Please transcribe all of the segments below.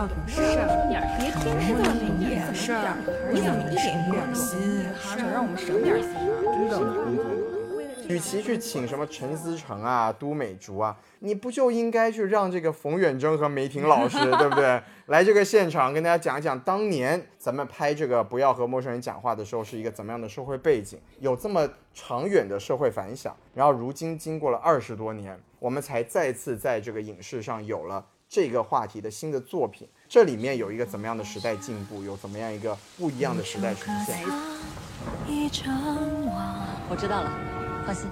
要懂事儿，别天天做那点事儿，你怎么一点不用心？还想让我们省点心啊？真的。与其去请什么陈思诚啊、都美竹啊，你不就应该去让这个冯远征和梅婷老师，对不对？来这个现场跟大家讲一讲，当年咱们拍这个《不要和陌生人讲话》的时候是。一个怎么样的社会背景，有这么长远的社会反响。然后如今经过了二十多年，我们才再次在这个影视上有了这个话题的新的作品。这里面有一个怎么样的时代进步，有怎么样一个不一样的时代呈现？我知道了，放心。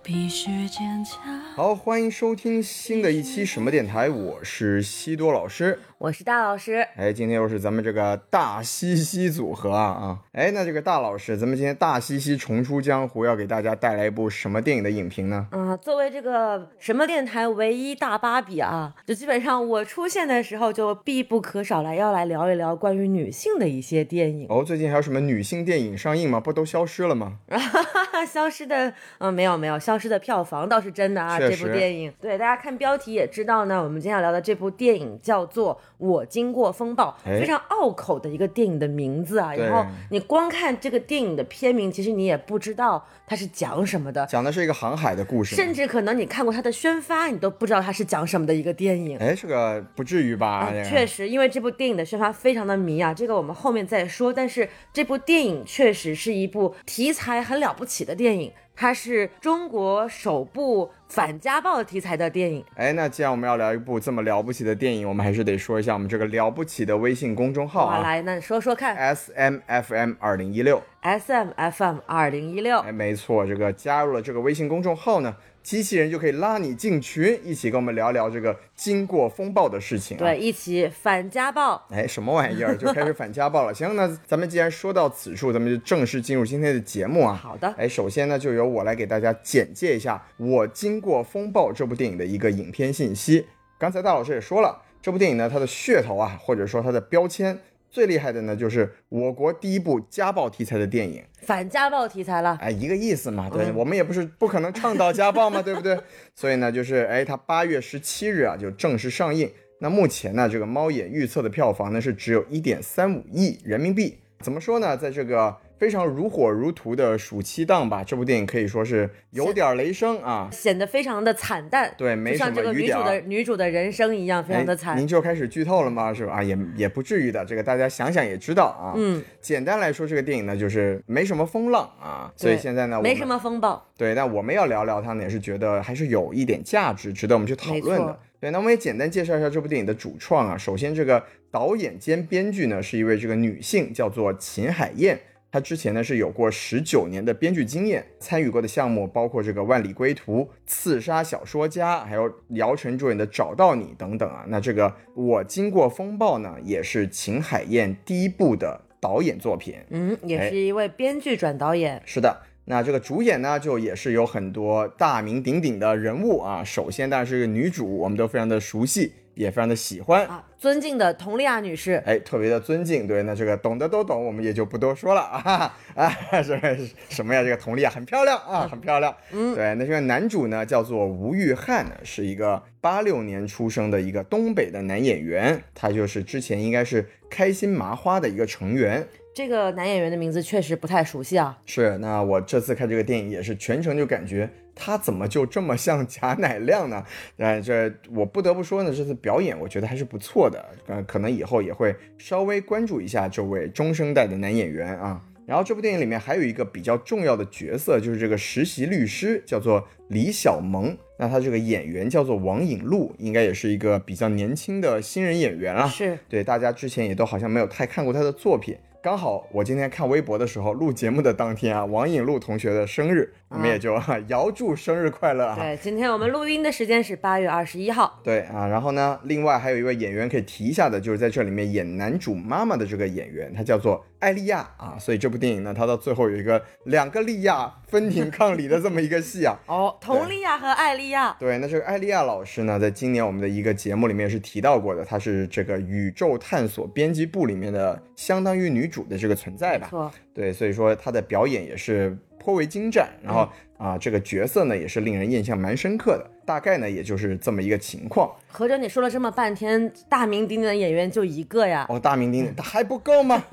必须坚强。好，欢迎收听新的一期什么电台，我是西多老师。我是大老师，哎，今天又是咱们这个大西西组合啊啊！哎，那这个大老师，咱们今天大西西重出江湖，要给大家带来一部什么电影的影评呢？啊，作为这个什么电台唯一大芭比啊，就基本上我出现的时候就必不可少来要来聊一聊关于女性的一些电影。哦，最近还有什么女性电影上映吗？不都消失了吗？消失的，嗯，没有没有，消失的票房倒是真的啊。这部电影，对大家看标题也知道呢。我们今天要聊的这部电影叫做。我经过风暴，非常拗口的一个电影的名字啊。然后你光看这个电影的片名，其实你也不知道它是讲什么的。讲的是一个航海的故事，甚至可能你看过它的宣发，你都不知道它是讲什么的一个电影。哎，这个不至于吧？确实，因为这部电影的宣发非常的迷啊，这个我们后面再说。但是这部电影确实是一部题材很了不起的电影。它是中国首部反家暴题材的电影。哎，那既然我们要聊一部这么了不起的电影，我们还是得说一下我们这个了不起的微信公众号啊。来，那说说看。S M F M 二零一六。S M F M 二零一六。哎，没错，这个加入了这个微信公众号呢。机器人就可以拉你进群，一起跟我们聊聊这个经过风暴的事情。对，一起反家暴。哎，什么玩意儿？就开始反家暴了。行，那咱们既然说到此处，咱们就正式进入今天的节目啊。好的。哎，首先呢，就由我来给大家简介一下《我经过风暴》这部电影的一个影片信息。刚才大老师也说了，这部电影呢，它的噱头啊，或者说它的标签。最厉害的呢，就是我国第一部家暴题材的电影，反家暴题材了，哎，一个意思嘛，对，我们也不是不可能倡导家暴嘛，对不对？所以呢，就是哎，它八月十七日啊就正式上映。那目前呢，这个猫眼预测的票房呢是只有一点三五亿人民币。怎么说呢，在这个。非常如火如荼的暑期档吧，这部电影可以说是有点雷声啊，显得非常的惨淡。对，没像这个女主的女主的人生一样，非常的惨。您就开始剧透了吗？是吧？啊，也也不至于的，这个大家想想也知道啊。嗯，简单来说，这个电影呢就是没什么风浪啊，所以现在呢没什么风暴。对，但我们要聊聊它呢，也是觉得还是有一点价值，值得我们去讨论的。对，那我们也简单介绍一下这部电影的主创啊。首先，这个导演兼编剧呢是一位这个女性，叫做秦海燕。他之前呢是有过十九年的编剧经验，参与过的项目包括这个《万里归途》《刺杀小说家》，还有姚晨主演的《找到你》等等啊。那这个我经过风暴呢，也是秦海燕第一部的导演作品，嗯，也是一位编剧转导演。是的，那这个主演呢，就也是有很多大名鼎鼎的人物啊。首先当然是个女主，我们都非常的熟悉。也非常的喜欢啊，尊敬的佟丽娅女士，哎，特别的尊敬。对，那这个懂的都懂，我们也就不多说了啊啊，什么什么呀？这个佟丽娅很漂亮啊，很漂亮。嗯，对，那这个男主呢叫做吴玉翰，是一个八六年出生的一个东北的男演员，他就是之前应该是开心麻花的一个成员。这个男演员的名字确实不太熟悉啊。是，那我这次看这个电影也是全程就感觉。他怎么就这么像贾乃亮呢？哎，这我不得不说呢，这次表演我觉得还是不错的。呃，可能以后也会稍微关注一下这位中生代的男演员啊。然后这部电影里面还有一个比较重要的角色，就是这个实习律师，叫做李小萌。那他这个演员叫做王颖璐，应该也是一个比较年轻的新人演员啊。是对，大家之前也都好像没有太看过他的作品。刚好我今天看微博的时候，录节目的当天啊，王颖璐同学的生日，我们也就 遥祝生日快乐啊！对，今天我们录音的时间是八月二十一号。对啊，然后呢，另外还有一位演员可以提一下的，就是在这里面演男主妈妈的这个演员，他叫做艾利亚啊。所以这部电影呢，它到最后有一个两个莉亚分庭抗礼的这么一个戏啊。哦，佟丽娅和艾利亚。对，那这个艾利亚老师呢，在今年我们的一个节目里面是提到过的，她是这个宇宙探索编辑部里面的相当于女主的这个存在吧？错，对，所以说她的表演也是。颇为精湛，然后啊，这个角色呢也是令人印象蛮深刻的。大概呢，也就是这么一个情况。合着你说了这么半天，大名鼎鼎的演员就一个呀？哦，大名鼎鼎，还不够吗？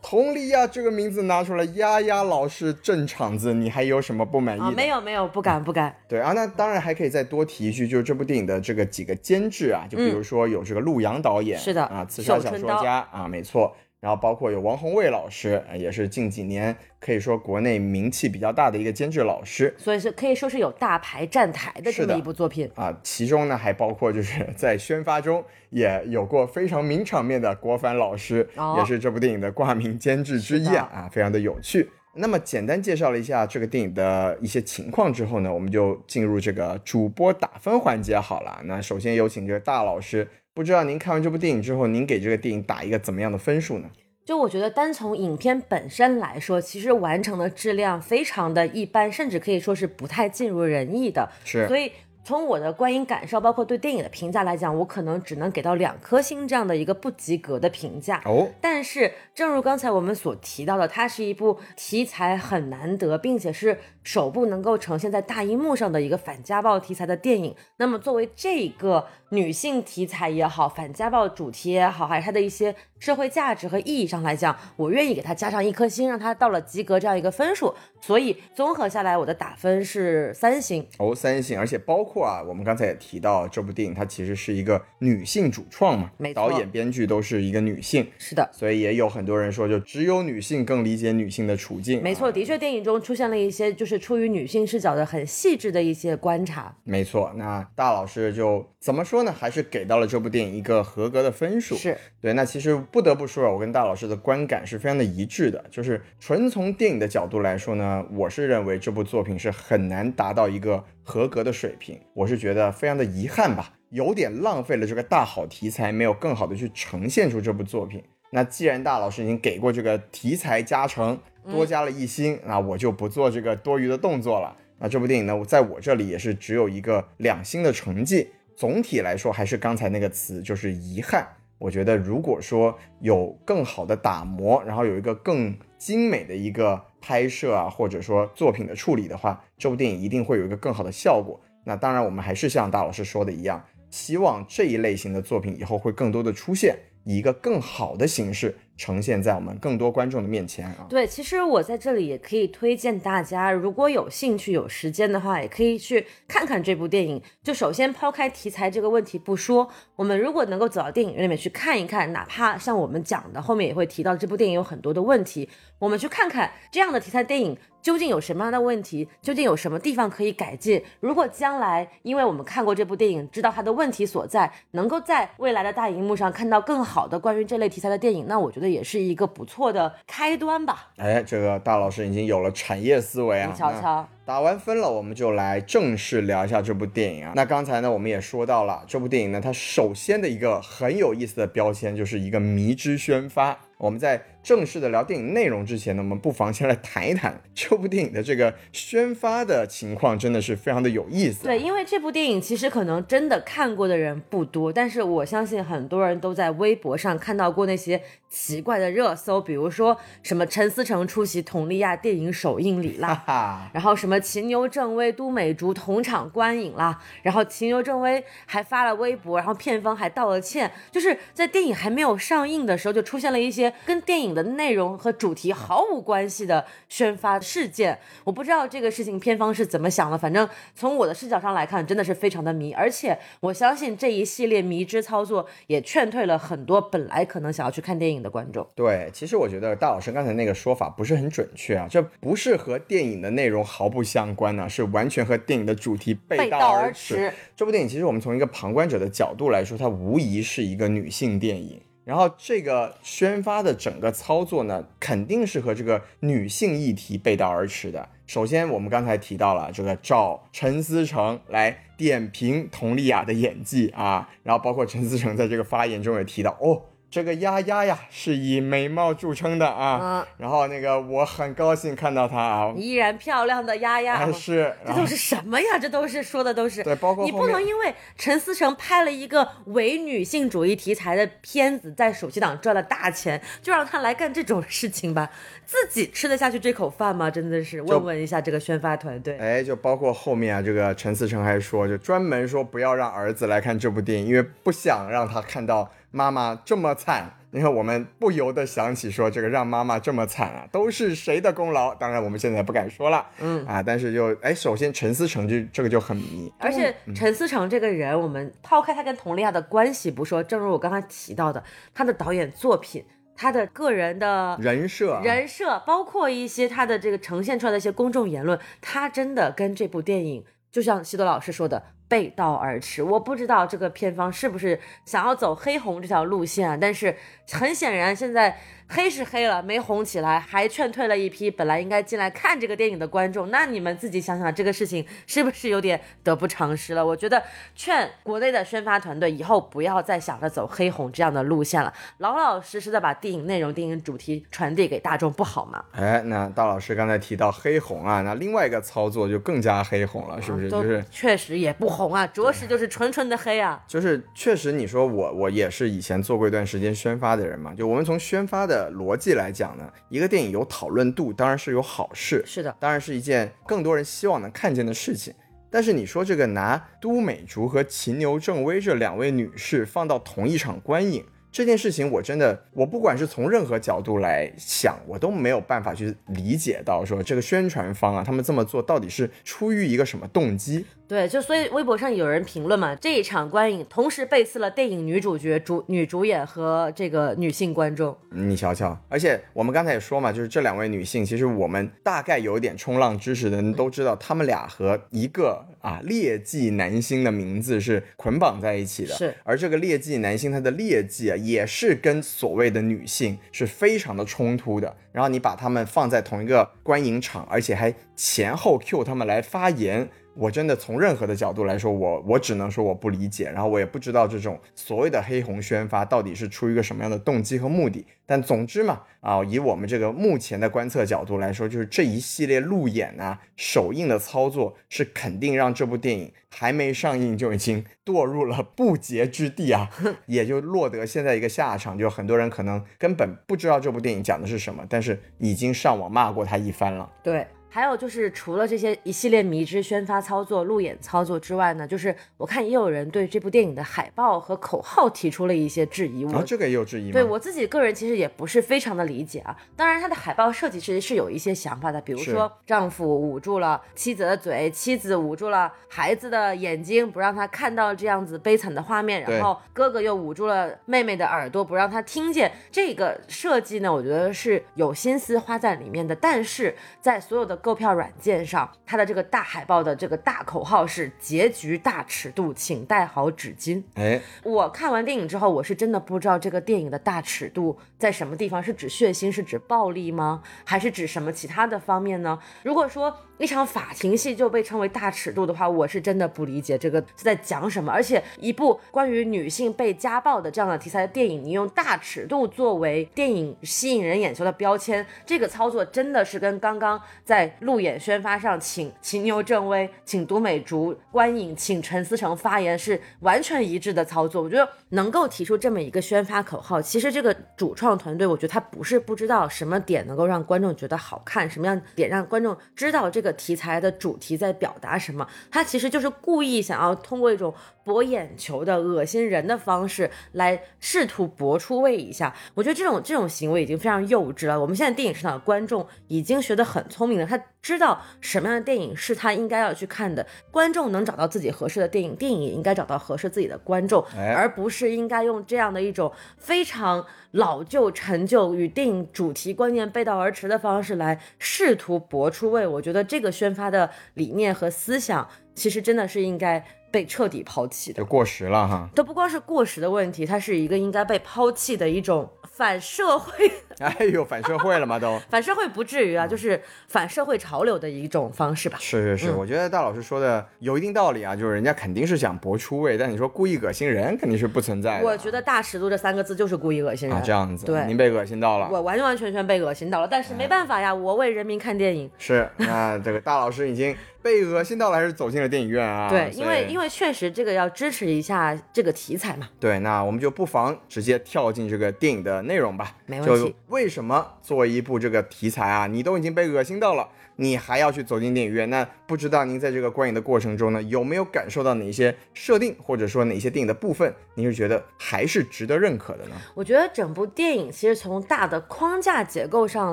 佟丽娅这个名字拿出来，丫丫老师镇场子，你还有什么不满意的？没有没有，不敢不敢。对啊，那当然还可以再多提一句，就是这部电影的这个几个监制啊，就比如说有这个陆阳导演，是的啊，刺杀小说家啊，没错。然后包括有王宏卫老师，也是近几年可以说国内名气比较大的一个监制老师，所以是可以说是有大牌站台的这么一部作品啊。其中呢还包括就是 在宣发中也有过非常名场面的郭帆老师，也是这部电影的挂名监制之一啊啊，非常的有趣。那么简单介绍了一下这个电影的一些情况之后呢，我们就进入这个主播打分环节好了。那首先有请这个大老师。不知道您看完这部电影之后，您给这个电影打一个怎么样的分数呢？就我觉得，单从影片本身来说，其实完成的质量非常的一般，甚至可以说是不太尽如人意的。是，所以。从我的观影感受，包括对电影的评价来讲，我可能只能给到两颗星这样的一个不及格的评价。哦，但是正如刚才我们所提到的，它是一部题材很难得，并且是首部能够呈现在大荧幕上的一个反家暴题材的电影。那么作为这个女性题材也好，反家暴主题也好，还是它的一些社会价值和意义上来讲，我愿意给它加上一颗星，让它到了及格这样一个分数。所以综合下来，我的打分是三星。哦，三星，而且包括。啊，我们刚才也提到，这部电影它其实是一个女性主创嘛，没导演、编剧都是一个女性，是的，所以也有很多人说，就只有女性更理解女性的处境。没错，的确，电影中出现了一些就是出于女性视角的很细致的一些观察。没错，那大老师就怎么说呢？还是给到了这部电影一个合格的分数。是对，那其实不得不说啊，我跟大老师的观感是非常的一致的，就是纯从电影的角度来说呢，我是认为这部作品是很难达到一个。合格的水平，我是觉得非常的遗憾吧，有点浪费了这个大好题材，没有更好的去呈现出这部作品。那既然大老师已经给过这个题材加成，多加了一星，那我就不做这个多余的动作了。那这部电影呢，在我这里也是只有一个两星的成绩。总体来说，还是刚才那个词，就是遗憾。我觉得如果说有更好的打磨，然后有一个更精美的一个。拍摄啊，或者说作品的处理的话，这部电影一定会有一个更好的效果。那当然，我们还是像大老师说的一样，希望这一类型的作品以后会更多的出现，以一个更好的形式。呈现在我们更多观众的面前啊！对，其实我在这里也可以推荐大家，如果有兴趣、有时间的话，也可以去看看这部电影。就首先抛开题材这个问题不说，我们如果能够走到电影院里面去看一看，哪怕像我们讲的，后面也会提到这部电影有很多的问题，我们去看看这样的题材电影究竟有什么样的问题，究竟有什么地方可以改进。如果将来因为我们看过这部电影，知道它的问题所在，能够在未来的大荧幕上看到更好的关于这类题材的电影，那我觉得。也是一个不错的开端吧。哎，这个大老师已经有了产业思维啊！你瞧瞧，打完分了，我们就来正式聊一下这部电影啊。那刚才呢，我们也说到了这部电影呢，它首先的一个很有意思的标签就是一个迷之宣发。我们在正式的聊电影内容之前呢，我们不妨先来谈一谈 这部电影的这个宣发的情况，真的是非常的有意思。对，因为这部电影其实可能真的看过的人不多，但是我相信很多人都在微博上看到过那些奇怪的热搜，比如说什么陈思诚出席佟丽娅电影首映礼啦，然后什么秦牛正威、都美竹同场观影啦，然后秦牛正威还发了微博，然后片方还道了歉，就是在电影还没有上映的时候就出现了一些。跟电影的内容和主题毫无关系的宣发事件，我不知道这个事情片方是怎么想的。反正从我的视角上来看，真的是非常的迷，而且我相信这一系列迷之操作也劝退了很多本来可能想要去看电影的观众。对，其实我觉得大老师刚才那个说法不是很准确啊，这不是和电影的内容毫不相关呢，是完全和电影的主题背道而驰。这部电影其实我们从一个旁观者的角度来说，它无疑是一个女性电影。然后这个宣发的整个操作呢，肯定是和这个女性议题背道而驰的。首先，我们刚才提到了这个找陈思诚来点评佟丽娅的演技啊，然后包括陈思诚在这个发言中也提到，哦，这个丫丫呀是以美貌著称的啊，嗯然后那个我很高兴看到她啊，依然漂亮的丫丫。还是这都是什么呀？这都是说的都是对包括你不能因为陈思诚拍了一个伪女性主义题材的片子，在暑期档赚了大钱，就让他来干这种事情吧？自己吃得下去这口饭吗？真的是问问一下这个宣发团队。哎，就包括后面啊，这个陈思诚还说，就专门说不要让儿子来看这部电影，因为不想让他看到妈妈这么惨。你看，我们不由得想起说，这个让妈妈这么惨啊，都是谁的功劳？当然，我们现在不敢说了，嗯啊，但是就哎，首先陈思诚就这个就很迷，而且陈思诚这个人，我们抛开他跟佟丽娅的关系不说，正如我刚才提到的，他的导演作品，他的个人的人设啊人设，包括一些他的这个呈现出来的一些公众言论，他真的跟这部电影，就像西多老师说的。背道而驰，我不知道这个片方是不是想要走黑红这条路线啊？但是很显然，现在黑是黑了，没红起来，还劝退了一批本来应该进来看这个电影的观众。那你们自己想想，这个事情是不是有点得不偿失了？我觉得劝国内的宣发团队以后不要再想着走黑红这样的路线了，老老实实的把电影内容、电影主题传递给大众，不好吗？哎，那大老师刚才提到黑红啊，那另外一个操作就更加黑红了，是不是？就是确实也不红啊，着实就是纯纯的黑啊。就是确实，你说我我也是以前做过一段时间宣发的人嘛，就我们从宣发的逻辑来讲呢，一个电影有讨论度当然是有好事，是的，当然是一件更多人希望能看见的事情。但是你说这个拿都美竹和秦牛正威这两位女士放到同一场观影这件事情，我真的我不管是从任何角度来想，我都没有办法去理解到说这个宣传方啊，他们这么做到底是出于一个什么动机？对，就所以微博上有人评论嘛，这一场观影同时背刺了电影女主角、主女主演和这个女性观众。你瞧瞧，而且我们刚才也说嘛，就是这两位女性，其实我们大概有一点冲浪知识的人都知道，她们俩和一个啊劣迹男星的名字是捆绑在一起的。是，而这个劣迹男星他的劣迹啊，也是跟所谓的女性是非常的冲突的。然后你把他们放在同一个观影场，而且还前后 Q 他们来发言。我真的从任何的角度来说，我我只能说我不理解，然后我也不知道这种所谓的黑红宣发到底是出于一个什么样的动机和目的。但总之嘛，啊，以我们这个目前的观测角度来说，就是这一系列路演啊、首映的操作，是肯定让这部电影还没上映就已经堕入了不洁之地啊，也就落得现在一个下场，就很多人可能根本不知道这部电影讲的是什么，但是已经上网骂过他一番了。对。还有就是，除了这些一系列迷之宣发操作、路演操作之外呢，就是我看也有人对这部电影的海报和口号提出了一些质疑。我、啊、这个也有质疑吗？对我自己个人其实也不是非常的理解啊。当然，它的海报设计其实是有一些想法的，比如说丈夫捂住了妻子的嘴，妻子捂住了孩子的眼睛，不让他看到这样子悲惨的画面，然后哥哥又捂住了妹妹的耳朵，不让他听见。这个设计呢，我觉得是有心思花在里面的，但是在所有的购票软件上，它的这个大海报的这个大口号是“结局大尺度，请带好纸巾”。哎，我看完电影之后，我是真的不知道这个电影的大尺度在什么地方，是指血腥，是指暴力吗？还是指什么其他的方面呢？如果说那场法庭戏就被称为大尺度的话，我是真的不理解这个是在讲什么。而且，一部关于女性被家暴的这样的题材的电影，你用大尺度作为电影吸引人眼球的标签，这个操作真的是跟刚刚在路演宣发上请秦牛正威、请都美竹观影、请陈思诚发言是完全一致的操作。我觉得能够提出这么一个宣发口号，其实这个主创团队，我觉得他不是不知道什么点能够让观众觉得好看，什么样点让观众知道这个题材的主题在表达什么，他其实就是故意想要通过一种博眼球的、恶心人的方式来试图博出位一下。我觉得这种这种行为已经非常幼稚了。我们现在电影市场的观众已经学得很聪明了，他知道什么样的电影是他应该要去看的。观众能找到自己合适的电影，电影也应该找到合适自己的观众，哎而不是应该用这样的一种非常老旧、陈旧与电影主题观念背道而驰的方式来试图博出位。我觉得这个宣发的理念和思想，其实真的是应该被彻底抛弃的就。过时了哈。都不光是过时的问题，它是一个应该被抛弃的一种反社会。哎呦，反社会了吗？都 反社会不至于啊，就是反社会潮流的一种方式吧。是是是，我觉得大老师说的有一定道理啊，就是人家肯定是想博出位，但你说故意恶心人，肯定是不存在的。我觉得大尺度这三个字就是故意恶心人啊，这样子。对，您被恶心到了，我完完全全被恶心到了，但是没办法呀，我为人民看电影。是，那这个大老师已经。被恶心到了，还是走进了电影院啊？对，因为因为确实这个要支持一下这个题材嘛。对，那我们就不妨直接跳进这个电影的内容吧。没问题。为什么做一部这个题材啊，你都已经被恶心到了？你还要去走进电影院？那不知道您在这个观影的过程中呢，有没有感受到哪些设定，或者说哪些电影的部分，您是觉得还是值得认可的呢？我觉得整部电影其实从大的框架结构上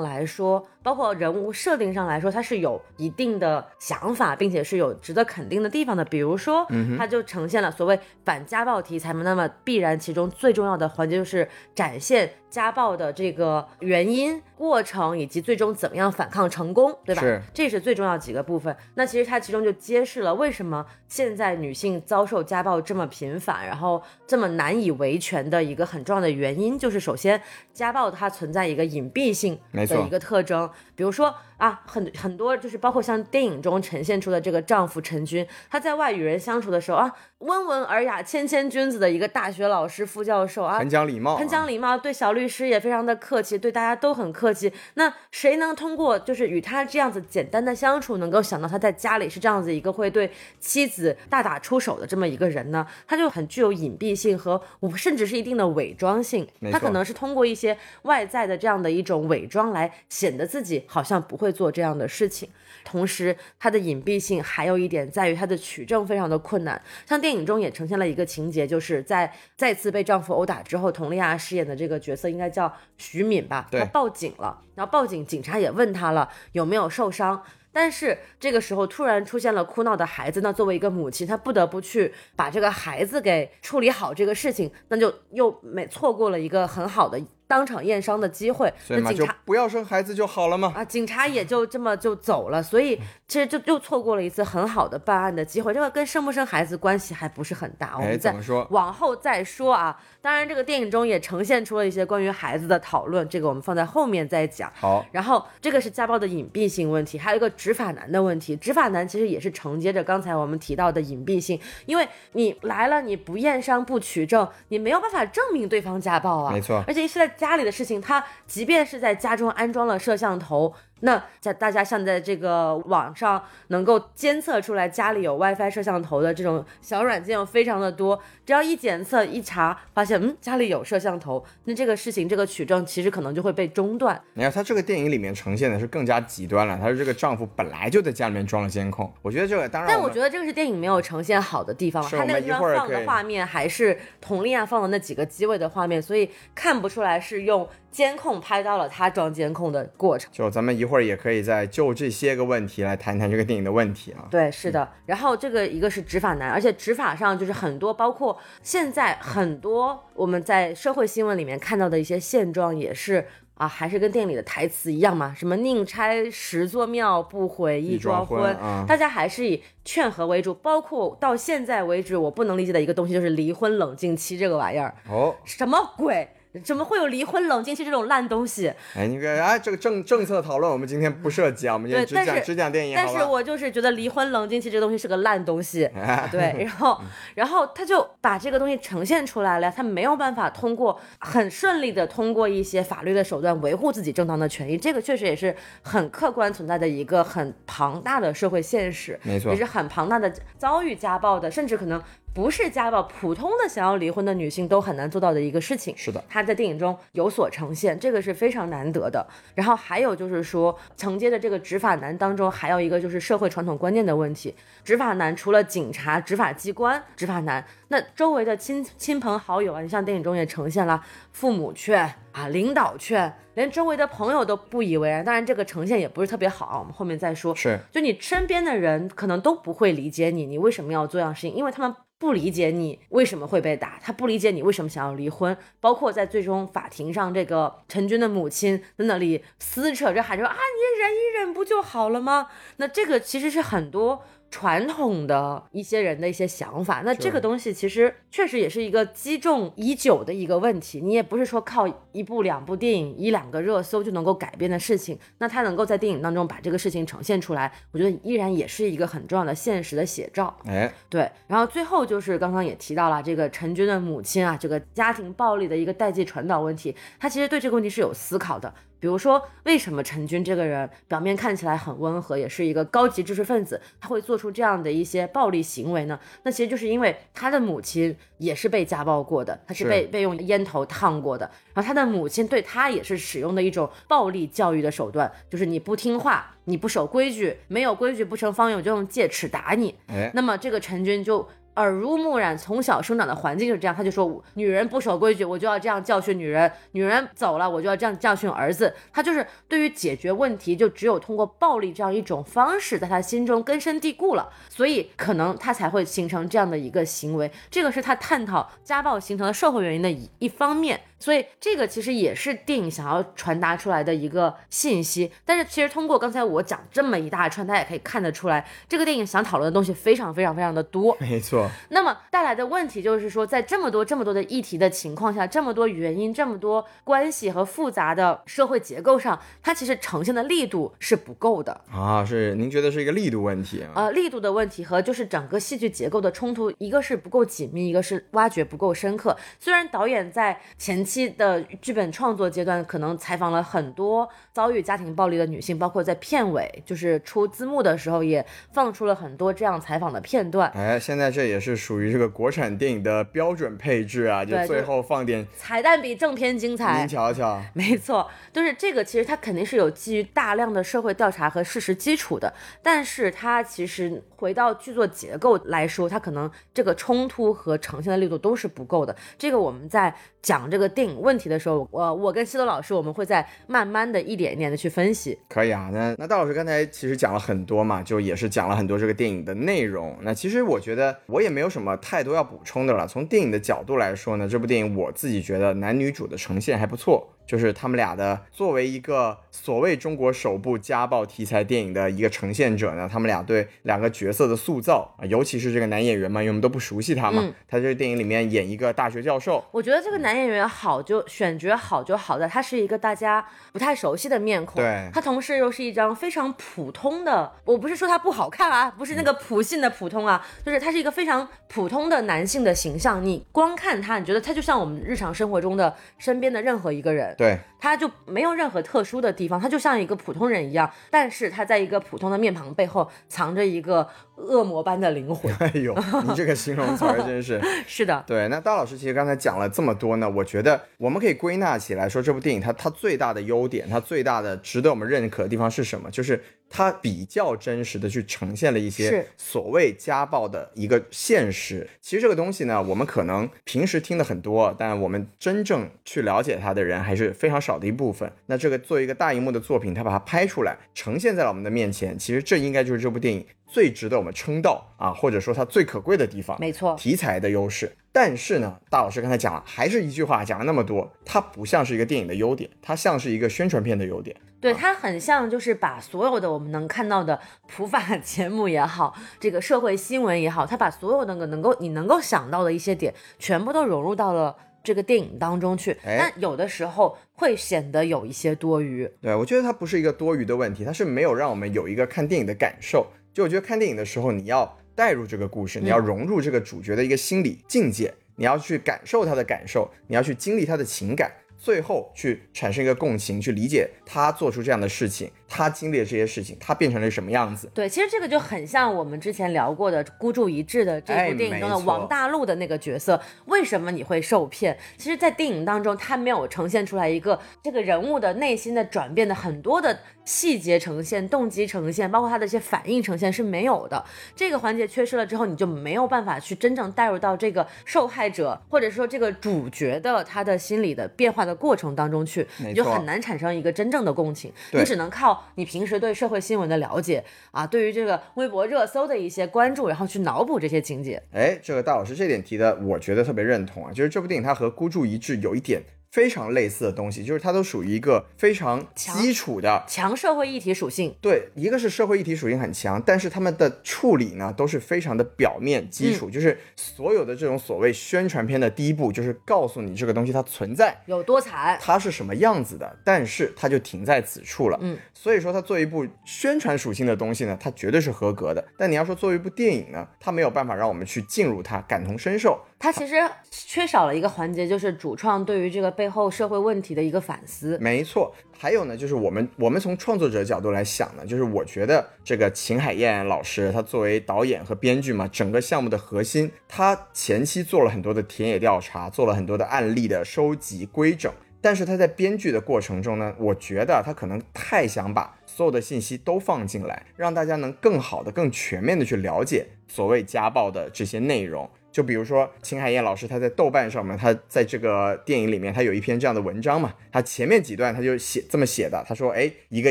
来说，包括人物设定上来说，它是有一定的想法，并且是有值得肯定的地方的。比如说，它就呈现了所谓反家暴题材嘛，那么必然其中最重要的环节就是展现。家暴的这个原因、过程以及最终怎么样反抗成功，对吧？是，这是最重要几个部分。那其实它其中就揭示了为什么现在女性遭受家暴这么频繁，然后这么难以维权的一个很重要的原因，就是首先家暴它存在一个隐蔽性的一个特征，比如说。啊，很很多就是包括像电影中呈现出的这个丈夫陈军，他在外与人相处的时候啊，温文尔雅、谦谦君子的一个大学老师、副教授啊，很讲礼貌，很讲礼貌，对小律师也非常的客气，对大家都很客气。那谁能通过就是与他这样子简单的相处，能够想到他在家里是这样子一个会对妻子大打出手的这么一个人呢？他就很具有隐蔽性和甚至是一定的伪装性，他可能是通过一些外在的这样的一种伪装来显得自己好像不会。会做这样的事情，同时它的隐蔽性还有一点在于它的取证非常的困难。像电影中也呈现了一个情节，就是在再次被丈夫殴打之后，佟丽娅饰演的这个角色应该叫徐敏吧，她报警了，然后报警，警察也问她了有没有受伤，但是这个时候突然出现了哭闹的孩子，那作为一个母亲，她不得不去把这个孩子给处理好这个事情，那就又没错过了一个很好的。当场验伤的机会，那警察不要生孩子就好了吗？啊，警察也就这么就走了，所以其实就又错过了一次很好的办案的机会。这个跟生不生孩子关系还不是很大，我们再往后再说啊。当然，这个电影中也呈现出了一些关于孩子的讨论，这个我们放在后面再讲。好，然后这个是家暴的隐蔽性问题，还有一个执法难的问题。执法难其实也是承接着刚才我们提到的隐蔽性，因为你来了你不验伤不取证，你没有办法证明对方家暴啊。没错，而且是在。家里的事情，他即便是在家中安装了摄像头。那在大家像在这个网上能够监测出来家里有 WiFi 摄像头的这种小软件非常的多，只要一检测一查，发现嗯家里有摄像头，那这个事情这个取证其实可能就会被中断。你看他这个电影里面呈现的是更加极端了，他说这个丈夫本来就在家里面装了监控，我觉得这个当然，但我觉得这个是电影没有呈现好的地方，他那个地方放的画面还是佟丽娅放的那几个机位的画面，所以看不出来是用监控拍到了他装监控的过程。就咱们一会儿也可以再。就这些个问题来谈谈这个电影的问题啊，对，是的。然后这个一个是执法难，而且执法上就是很多，包括现在很多我们在社会新闻里面看到的一些现状，也是啊，还是跟电影里的台词一样嘛，什么宁拆十座庙，不毁一桩婚，大家还是以劝和为主。包括到现在为止，我不能理解的一个东西就是离婚冷静期这个玩意儿，哦，什么鬼？怎么会有离婚冷静期这种烂东西？哎，你看，哎，这个政政策讨论我们今天不涉及啊，我们今天只讲只讲电影。但是我就是觉得离婚冷静期这东西是个烂东西，对。然后，然后他就把这个东西呈现出来了，他没有办法通过很顺利的通过一些法律的手段维护自己正当的权益，这个确实也是很客观存在的一个很庞大的社会现实，没错，也是很庞大的遭遇家暴的，甚至可能。不是家暴，普通的想要离婚的女性都很难做到的一个事情。是的，她在电影中有所呈现，这个是非常难得的。然后还有就是说，承接的这个执法难当中，还有一个就是社会传统观念的问题。执法难除了警察、执法机关执法难，那周围的亲亲朋好友啊，你像电影中也呈现了，父母劝啊，领导劝，连周围的朋友都不以为然。当然，这个呈现也不是特别好，我们后面再说。是，就你身边的人可能都不会理解你，你为什么要做这样事情？因为他们。不理解你为什么会被打，他不理解你为什么想要离婚，包括在最终法庭上，这个陈军的母亲在那里撕扯着喊着啊，你忍一忍不就好了吗？那这个其实是很多。传统的一些人的一些想法。那这个东西其实确实也是一个积重已久的一个问题，你也不是说靠一部两部电影一两个热搜就能够改变的事情。那他能够在电影当中把这个事情呈现出来，我觉得依然也是一个很重要的现实的写照。哎，对。然后最后就是刚刚也提到了这个陈军的母亲啊，这个家庭暴力的一个代际传导问题，他其实对这个问题是有思考的。比如说，为什么陈军这个人表面看起来很温和，也是一个高级知识分子，他会做出这样的一些暴力行为呢？那其实就是因为他的母亲也是被家暴过的，他是被被用烟头烫过的，然后他的母亲对他也是使用的一种暴力教育的手段，就是你不听话，你不守规矩，没有规矩不成方圆，我就用戒尺打你。哎，那么这个陈军就。耳濡目染，从小生长的环境就是这样。他就说，女人不守规矩，我就要这样教训女人；女人走了，我就要这样教训儿子。他就是对于解决问题，就只有通过暴力这样一种方式，在他心中根深蒂固了。所以可能他才会形成这样的一个行为。这个是他探讨家暴形成的社会原因的一一方面。所以这个其实也是电影想要传达出来的一个信息。但是其实通过刚才我讲这么一大串，大家也可以看得出来，这个电影想讨论的东西非常非常非常的多。没错。那么带来的问题就是说，在这么多这么多的议题的情况下，这么多原因、这么多关系和复杂的社会结构上，它其实呈现的力度是不够的啊。是您觉得是一个力度问题？呃，力度的问题和就是整个戏剧结构的冲突，一个是不够紧密，一个是挖掘不够深刻。虽然导演在前期的剧本创作阶段，可能采访了很多遭遇家庭暴力的女性，包括在片尾就是出字幕的时候，也放出了很多这样采访的片段。哎，现在这也是属。于这个国产电影的标准配置啊，就最后放点彩蛋比正片精彩。您瞧瞧，没错，就是这个，其实它肯定是有基于大量的社会调查和事实基础的，但是它其实回到剧作结构来说，它可能这个冲突和呈现的力度都是不够的。这个我们在讲这个电影问题的时候，我我跟西多老师，我们会在慢慢的一点一点的去分析。可以啊，那那大老师刚才其实讲了很多嘛，就也是讲了很多这个电影的内容。那其实我觉得我也没有什。么太多要补充的了。从电影的角度来说呢，这部电影我自己觉得男女主的呈现还不错。就是他们俩的作为一个所谓中国首部家暴题材电影的一个呈现者呢，他们俩对两个角色的塑造啊，尤其是这个男演员嘛，因为我们都不熟悉他嘛，他这个电影里面演一个大学教授。我觉得这个男演员好就选角好就好在他是一个大家不太熟悉的面孔，对，他同时又是一张非常普通的，我不是说他不好看啊，不是那个普信的普通啊，就是他是一个非常普通的男性的形象，你光看他，你觉得他就像我们日常生活中的身边的任何一个人。对，他就没有任何特殊的地方，他就像一个普通人一样，但是他在一个普通的面庞背后藏着一个恶魔般的灵魂。哎呦，你这个形容词真是 是的。对，那大老师其实刚才讲了这么多呢，我觉得我们可以归纳起来说，这部电影它它最大的优点，它最大的值得我们认可的地方是什么？就是。它比较真实的去呈现了一些所谓家暴的一个现实。其实这个东西呢，我们可能平时听的很多，但我们真正去了解它的人还是非常少的一部分。那这个作为一个大荧幕的作品，它把它拍出来，呈现在了我们的面前，其实这应该就是这部电影最值得我们称道啊，或者说它最可贵的地方。没错，题材的优势。但是呢，大老师刚才讲了，还是一句话，讲了那么多，它不像是一个电影的优点，它像是一个宣传片的优点。对，它很像，就是把所有的我们能看到的普法节目也好，这个社会新闻也好，它把所有那个能够你能够想到的一些点，全部都融入到了这个电影当中去。但有的时候会显得有一些多余。对，我觉得它不是一个多余的问题，它是没有让我们有一个看电影的感受。就我觉得看电影的时候，你要。带入这个故事，你要融入这个主角的一个心理境界，你要去感受他的感受，你要去经历他的情感，最后去产生一个共情，去理解他做出这样的事情。他经历了这些事情，他变成了什么样子？对，其实这个就很像我们之前聊过的《孤注一掷》的这部电影中的王大陆的那个角色。为什么你会受骗？其实，在电影当中，他没有呈现出来一个这个人物的内心的转变的很多的细节呈现、动机呈现，包括他的一些反应呈现是没有的。这个环节缺失了之后，你就没有办法去真正带入到这个受害者或者说这个主角的他的心理的变化的过程当中去，你就很难产生一个真正的共情。你只能靠。你平时对社会新闻的了解啊，对于这个微博热搜的一些关注，然后去脑补这些情节。哎，这个大老师这点提的，我觉得特别认同啊。就是这部电影它和《孤注一掷》有一点非常类似的东西，就是它都属于一个非常基础的强社会议题属性。对，一个是社会议题属性很强，但是他们的处理呢都是非常的表面基础，就是所有的这种所谓宣传片的第一步就是告诉你这个东西它存在有多惨，它是什么样子的，但是它就停在此处了。嗯，所以说它作为一部宣传属性的东西呢，它绝对是合格的。但你要说作为一部电影呢，它没有办法让我们去进入它，感同身受。它其实缺少了一个环节，就是主创对于这个背后社会问题的一个反思。没错，还有呢，就是我们我们从创作者角度来想呢，就是我觉得这个秦海燕老师，他作为导演和编剧嘛，整个项目的核心，他前期做了很多的田野调查，做了很多的案例的收集规整，但是他在编剧的过程中呢，我觉得他可能太想把所有的信息都放进来，让大家能更好的、更全面的去了解所谓家暴的这些内容。就比如说秦海燕老师，她在豆瓣上面，她在这个电影里面，她有一篇这样的文章嘛，她前面几段她就写这么写的，她说，哎，一个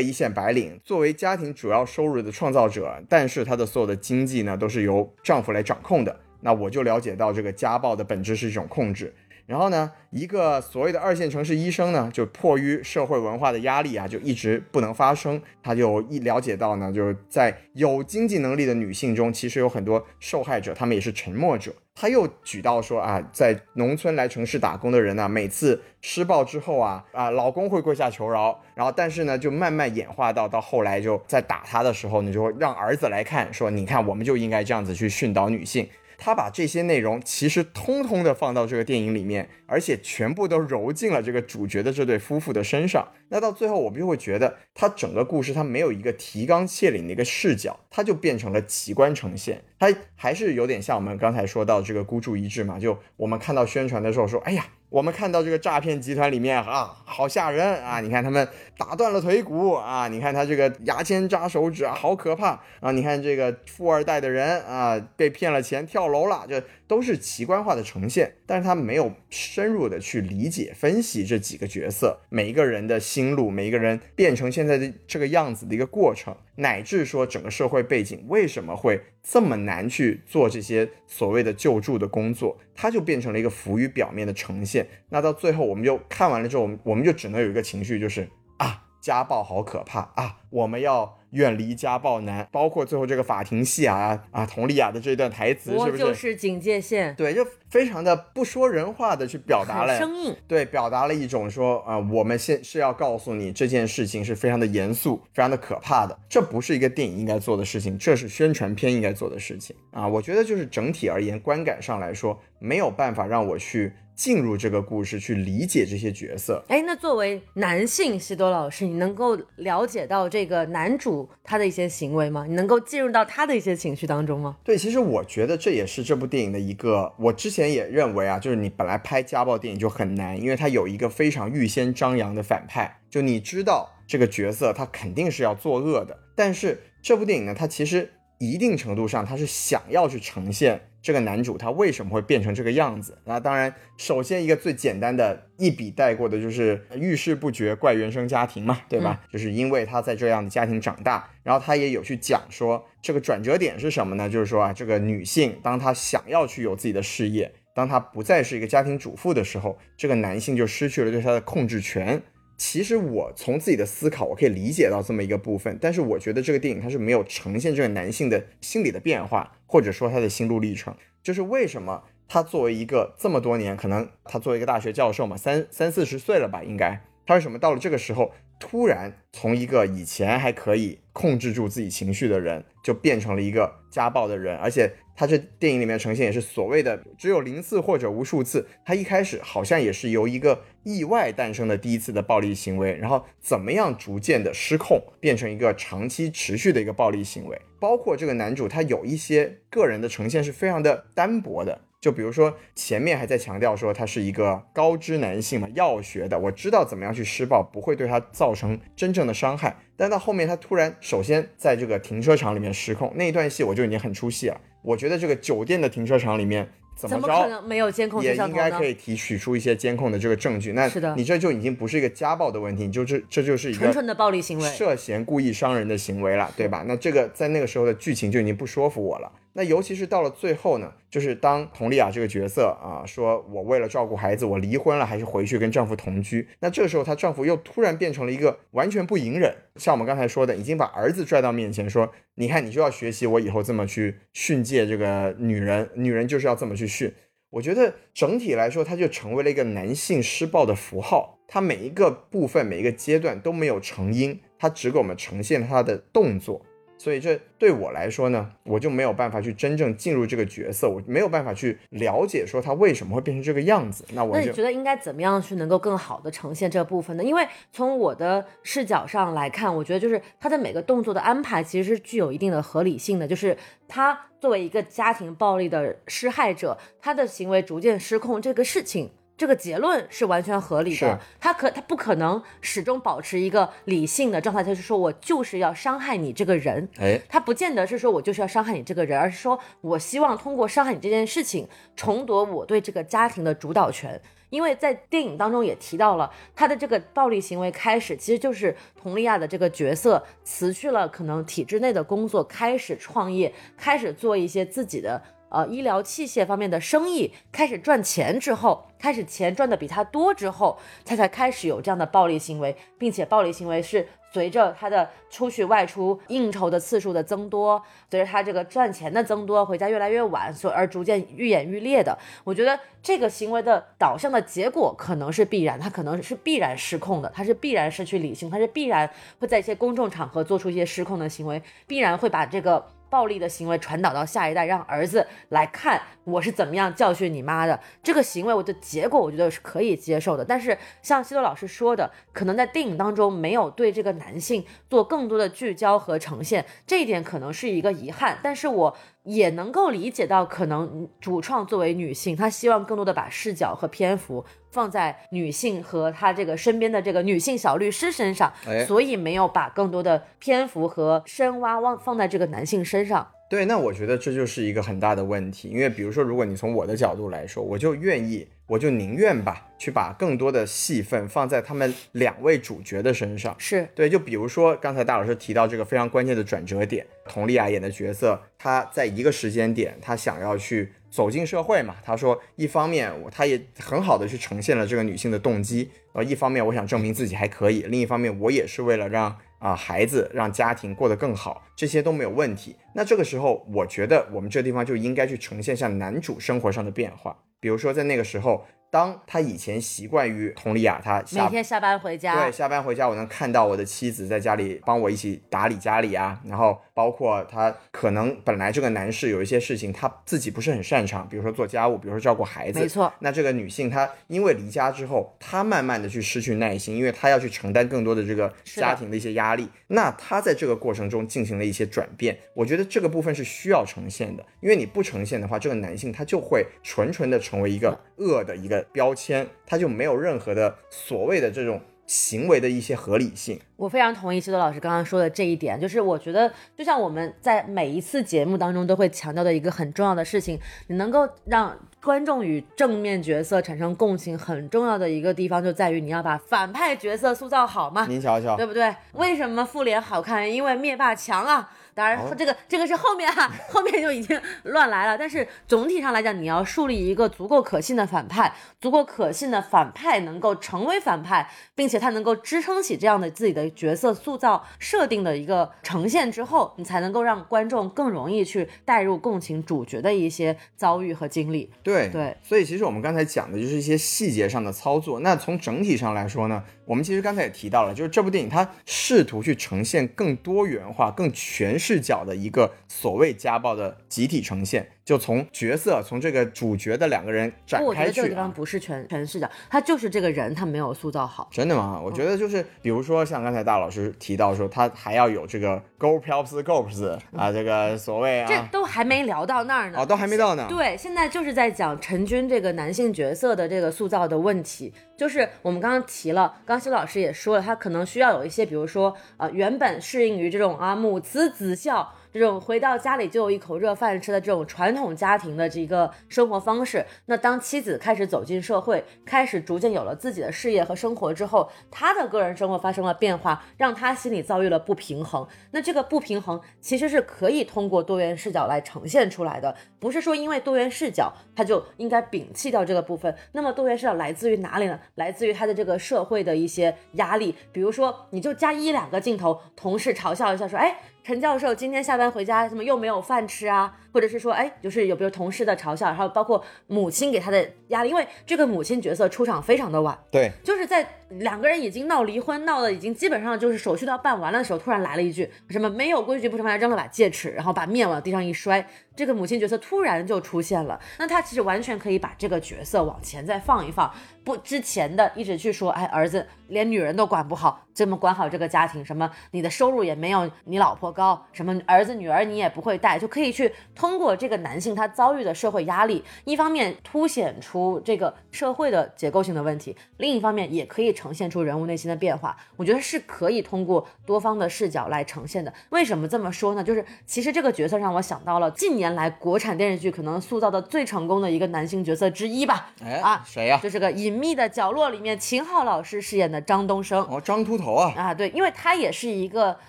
一线白领作为家庭主要收入的创造者，但是她的所有的经济呢都是由丈夫来掌控的，那我就了解到这个家暴的本质是一种控制。然后呢，一个所谓的二线城市医生呢，就迫于社会文化的压力啊，就一直不能发声。他就一了解到呢，就是在有经济能力的女性中，其实有很多受害者，他们也是沉默者。他又举到说啊，在农村来城市打工的人呢，每次施暴之后啊啊，老公会跪下求饶，然后但是呢，就慢慢演化到到后来就在打他的时候呢，就会让儿子来看，说你看，我们就应该这样子去训导女性。他把这些内容其实通通的放到这个电影里面，而且全部都揉进了这个主角的这对夫妇的身上。那到最后，我们就会觉得，他整个故事他没有一个提纲挈领的一个视角，它就变成了奇观呈现。它还是有点像我们刚才说到这个孤注一掷嘛，就我们看到宣传的时候说，哎呀。我们看到这个诈骗集团里面啊，好吓人啊！你看他们打断了腿骨啊，你看他这个牙签扎手指啊，好可怕啊！你看这个富二代的人啊，被骗了钱跳楼了，就都是奇观化的呈现，但是他没有深入的去理解分析这几个角色每一个人的心路，每一个人变成现在的这个样子的一个过程，乃至说整个社会背景为什么会。这么难去做这些所谓的救助的工作，它就变成了一个浮于表面的呈现。那到最后，我们就看完了之后，我们我们就只能有一个情绪，就是啊，家暴好可怕啊，我们要。远离家暴男，包括最后这个法庭戏啊啊，佟丽娅的这一段台词，是不是就是警戒线？对，就非常的不说人话的去表达了，生硬。对，表达了一种说啊，我们现是要告诉你这件事情是非常的严肃，非常的可怕的，这不是一个电影应该做的事情，这是宣传片应该做的事情啊。我觉得就是整体而言，观感上来说，没有办法让我去。进入这个故事去理解这些角色，哎，那作为男性，西多老师，你能够了解到这个男主他的一些行为吗？你能够进入到他的一些情绪当中吗？对，其实我觉得这也是这部电影的一个，我之前前也认为啊，就是你本来拍家暴电影就很难，因为它有一个非常预先张扬的反派，就你知道这个角色他肯定是要作恶的，但是这部电影呢，它其实一定程度上它是想要去呈现。这个男主他为什么会变成这个样子？那当然，首先一个最简单的一笔带过的就是遇事不决怪原生家庭嘛，对吧？就是因为他在这样的家庭长大，然后他也有去讲说这个转折点是什么呢？就是说啊，这个女性当她想要去有自己的事业，当她不再是一个家庭主妇的时候，这个男性就失去了对她的控制权。其实我从自己的思考，我可以理解到这么一个部分，但是我觉得这个电影它是没有呈现这个男性的心理的变化，或者说他的心路历程，就是为什么他作为一个这么多年，可能他作为一个大学教授嘛，三三四十岁了吧，应该他为什么到了这个时候，突然从一个以前还可以控制住自己情绪的人，就变成了一个家暴的人，而且。他这电影里面呈现也是所谓的只有零次或者无数次，他一开始好像也是由一个意外诞生的第一次的暴力行为，然后怎么样逐渐的失控，变成一个长期持续的一个暴力行为。包括这个男主他有一些个人的呈现是非常的单薄的，就比如说前面还在强调说他是一个高知男性嘛，药学的，我知道怎么样去施暴不会对他造成真正的伤害，但到后面他突然首先在这个停车场里面失控那一段戏我就已经很出戏了。我觉得这个酒店的停车场里面怎么着可能没有监控也应该可以提取出一些监控的这个证据。那是的，你这就已经不是一个家暴的问题，你就这这就是一个纯纯的暴力行为，涉嫌故意伤人的行为了，对吧？那这个在那个时候的剧情就已经不说服我了。那尤其是到了最后呢，就是当佟丽娅这个角色啊，说我为了照顾孩子，我离婚了，还是回去跟丈夫同居。那这个时候，她丈夫又突然变成了一个完全不隐忍，像我们刚才说的，已经把儿子拽到面前说，你看你就要学习我以后这么去训诫这个女人，女人就是要这么去训。我觉得整体来说，他就成为了一个男性施暴的符号，他每一个部分、每一个阶段都没有成因，他只给我们呈现了他的动作。所以这对我来说呢，我就没有办法去真正进入这个角色，我没有办法去了解说他为什么会变成这个样子。那我那你觉得应该怎么样去能够更好的呈现这部分呢？因为从我的视角上来看，我觉得就是他的每个动作的安排其实是具有一定的合理性的。就是他作为一个家庭暴力的施害者，他的行为逐渐失控这个事情。这个结论是完全合理的，他可他不可能始终保持一个理性的状态，就是说我就是要伤害你这个人，哎，他不见得是说我就是要伤害你这个人，而是说我希望通过伤害你这件事情，重夺我对这个家庭的主导权。因为在电影当中也提到了他的这个暴力行为开始，其实就是佟丽娅的这个角色辞去了可能体制内的工作，开始创业，开始做一些自己的。呃，医疗器械方面的生意开始赚钱之后，开始钱赚的比他多之后，他才开始有这样的暴力行为，并且暴力行为是随着他的出去外出应酬的次数的增多，随着他这个赚钱的增多，回家越来越晚，所而逐渐愈演愈烈的。我觉得这个行为的导向的结果可能是必然，他可能是必然失控的，他是必然失去理性，他是必然会在一些公众场合做出一些失控的行为，必然会把这个。暴力的行为传导到下一代，让儿子来看我是怎么样教训你妈的这个行为，我的结果我觉得是可以接受的。但是像西多老师说的，可能在电影当中没有对这个男性做更多的聚焦和呈现，这一点可能是一个遗憾。但是我。也能够理解到，可能主创作为女性，她希望更多的把视角和篇幅放在女性和她这个身边的这个女性小律师身上，所以没有把更多的篇幅和深挖往放在这个男性身上。对，那我觉得这就是一个很大的问题，因为比如说，如果你从我的角度来说，我就愿意，我就宁愿吧，去把更多的戏份放在他们两位主角的身上。是对，就比如说刚才大老师提到这个非常关键的转折点，佟丽娅演的角色，她在一个时间点，她想要去走进社会嘛，她说，一方面我她也很好的去呈现了这个女性的动机，呃，一方面我想证明自己还可以，另一方面我也是为了让。啊，孩子让家庭过得更好，这些都没有问题。那这个时候，我觉得我们这地方就应该去呈现下男主生活上的变化，比如说在那个时候。当他以前习惯于佟丽娅，他每天下班回家，对，下班回家我能看到我的妻子在家里帮我一起打理家里啊，然后包括他可能本来这个男士有一些事情他自己不是很擅长，比如说做家务，比如说照顾孩子，没错。那这个女性她因为离家之后，她慢慢的去失去耐心，因为她要去承担更多的这个家庭的一些压力，那她在这个过程中进行了一些转变，我觉得这个部分是需要呈现的，因为你不呈现的话，这个男性他就会纯纯的成为一个恶的一个标签。它就没有任何的所谓的这种行为的一些合理性。我非常同意西多老师刚刚说的这一点，就是我觉得就像我们在每一次节目当中都会强调的一个很重要的事情，你能够让观众与正面角色产生共情，很重要的一个地方就在于你要把反派角色塑造好嘛。您瞧瞧，对不对？为什么复联好看？因为灭霸强啊。当然，这个这个是后面哈，后面就已经乱来了。但是总体上来讲，你要树立一个足够可信的反派，足够可信的反派能够成为反派，并且他能够支撑起这样的自己的角色塑造设定的一个呈现之后，你才能够让观众更容易去带入共情主角的一些遭遇和经历。对对，所以其实我们刚才讲的就是一些细节上的操作。那从整体上来说呢？我们其实刚才也提到了，就是这部电影它试图去呈现更多元化、更全视角的一个所谓家暴的集体呈现。就从角色，从这个主角的两个人展开去。我觉得这个地方不是全全视角，他就是这个人，他没有塑造好。真的吗？我觉得就是，比如说像刚才大老师提到说，他还要有这个 Go Pelps Gops 啊，这个所谓啊，这都还没聊到那儿呢。哦，都还没到呢。对，现在就是在讲陈军这个男性角色的这个塑造的问题。就是我们刚刚提了，刚修老师也说了，他可能需要有一些，比如说呃，原本适应于这种啊母慈子孝。这种回到家里就有一口热饭吃的这种传统家庭的这个生活方式。那当妻子开始走进社会，开始逐渐有了自己的事业和生活之后，他的个人生活发生了变化，让他心里遭遇了不平衡。那这个不平衡其实是可以通过多元视角来呈现出来的，不是说因为多元视角他就应该摒弃掉这个部分。那么多元视角来自于哪里呢？来自于他的这个社会的一些压力，比如说你就加一两个镜头，同事嘲笑一下说，哎。陈教授今天下班回家，怎么又没有饭吃啊？或者是说，哎，就是有比如同事的嘲笑，然后包括母亲给他的压力，因为这个母亲角色出场非常的晚，对，就是在两个人已经闹离婚，闹的已经基本上就是手续都要办完了的时候，突然来了一句什么没有规矩不成文，扔了把戒尺，然后把面往地上一摔，这个母亲角色突然就出现了。那他其实完全可以把这个角色往前再放一放，不之前的一直去说，哎，儿子连女人都管不好，这么管好这个家庭，什么你的收入也没有你老婆高，什么儿子女儿你也不会带，就可以去通过这个男性他遭遇的社会压力，一方面凸显出这个社会的结构性的问题，另一方面也可以呈现出人物内心的变化。我觉得是可以通过多方的视角来呈现的。为什么这么说呢？就是其实这个角色让我想到了近年来国产电视剧可能塑造的最成功的一个男性角色之一吧。哎啊，谁呀？就是个隐秘的角落里面，秦昊老师饰演的张东升。哦，张秃头啊。啊，对，因为他也是一个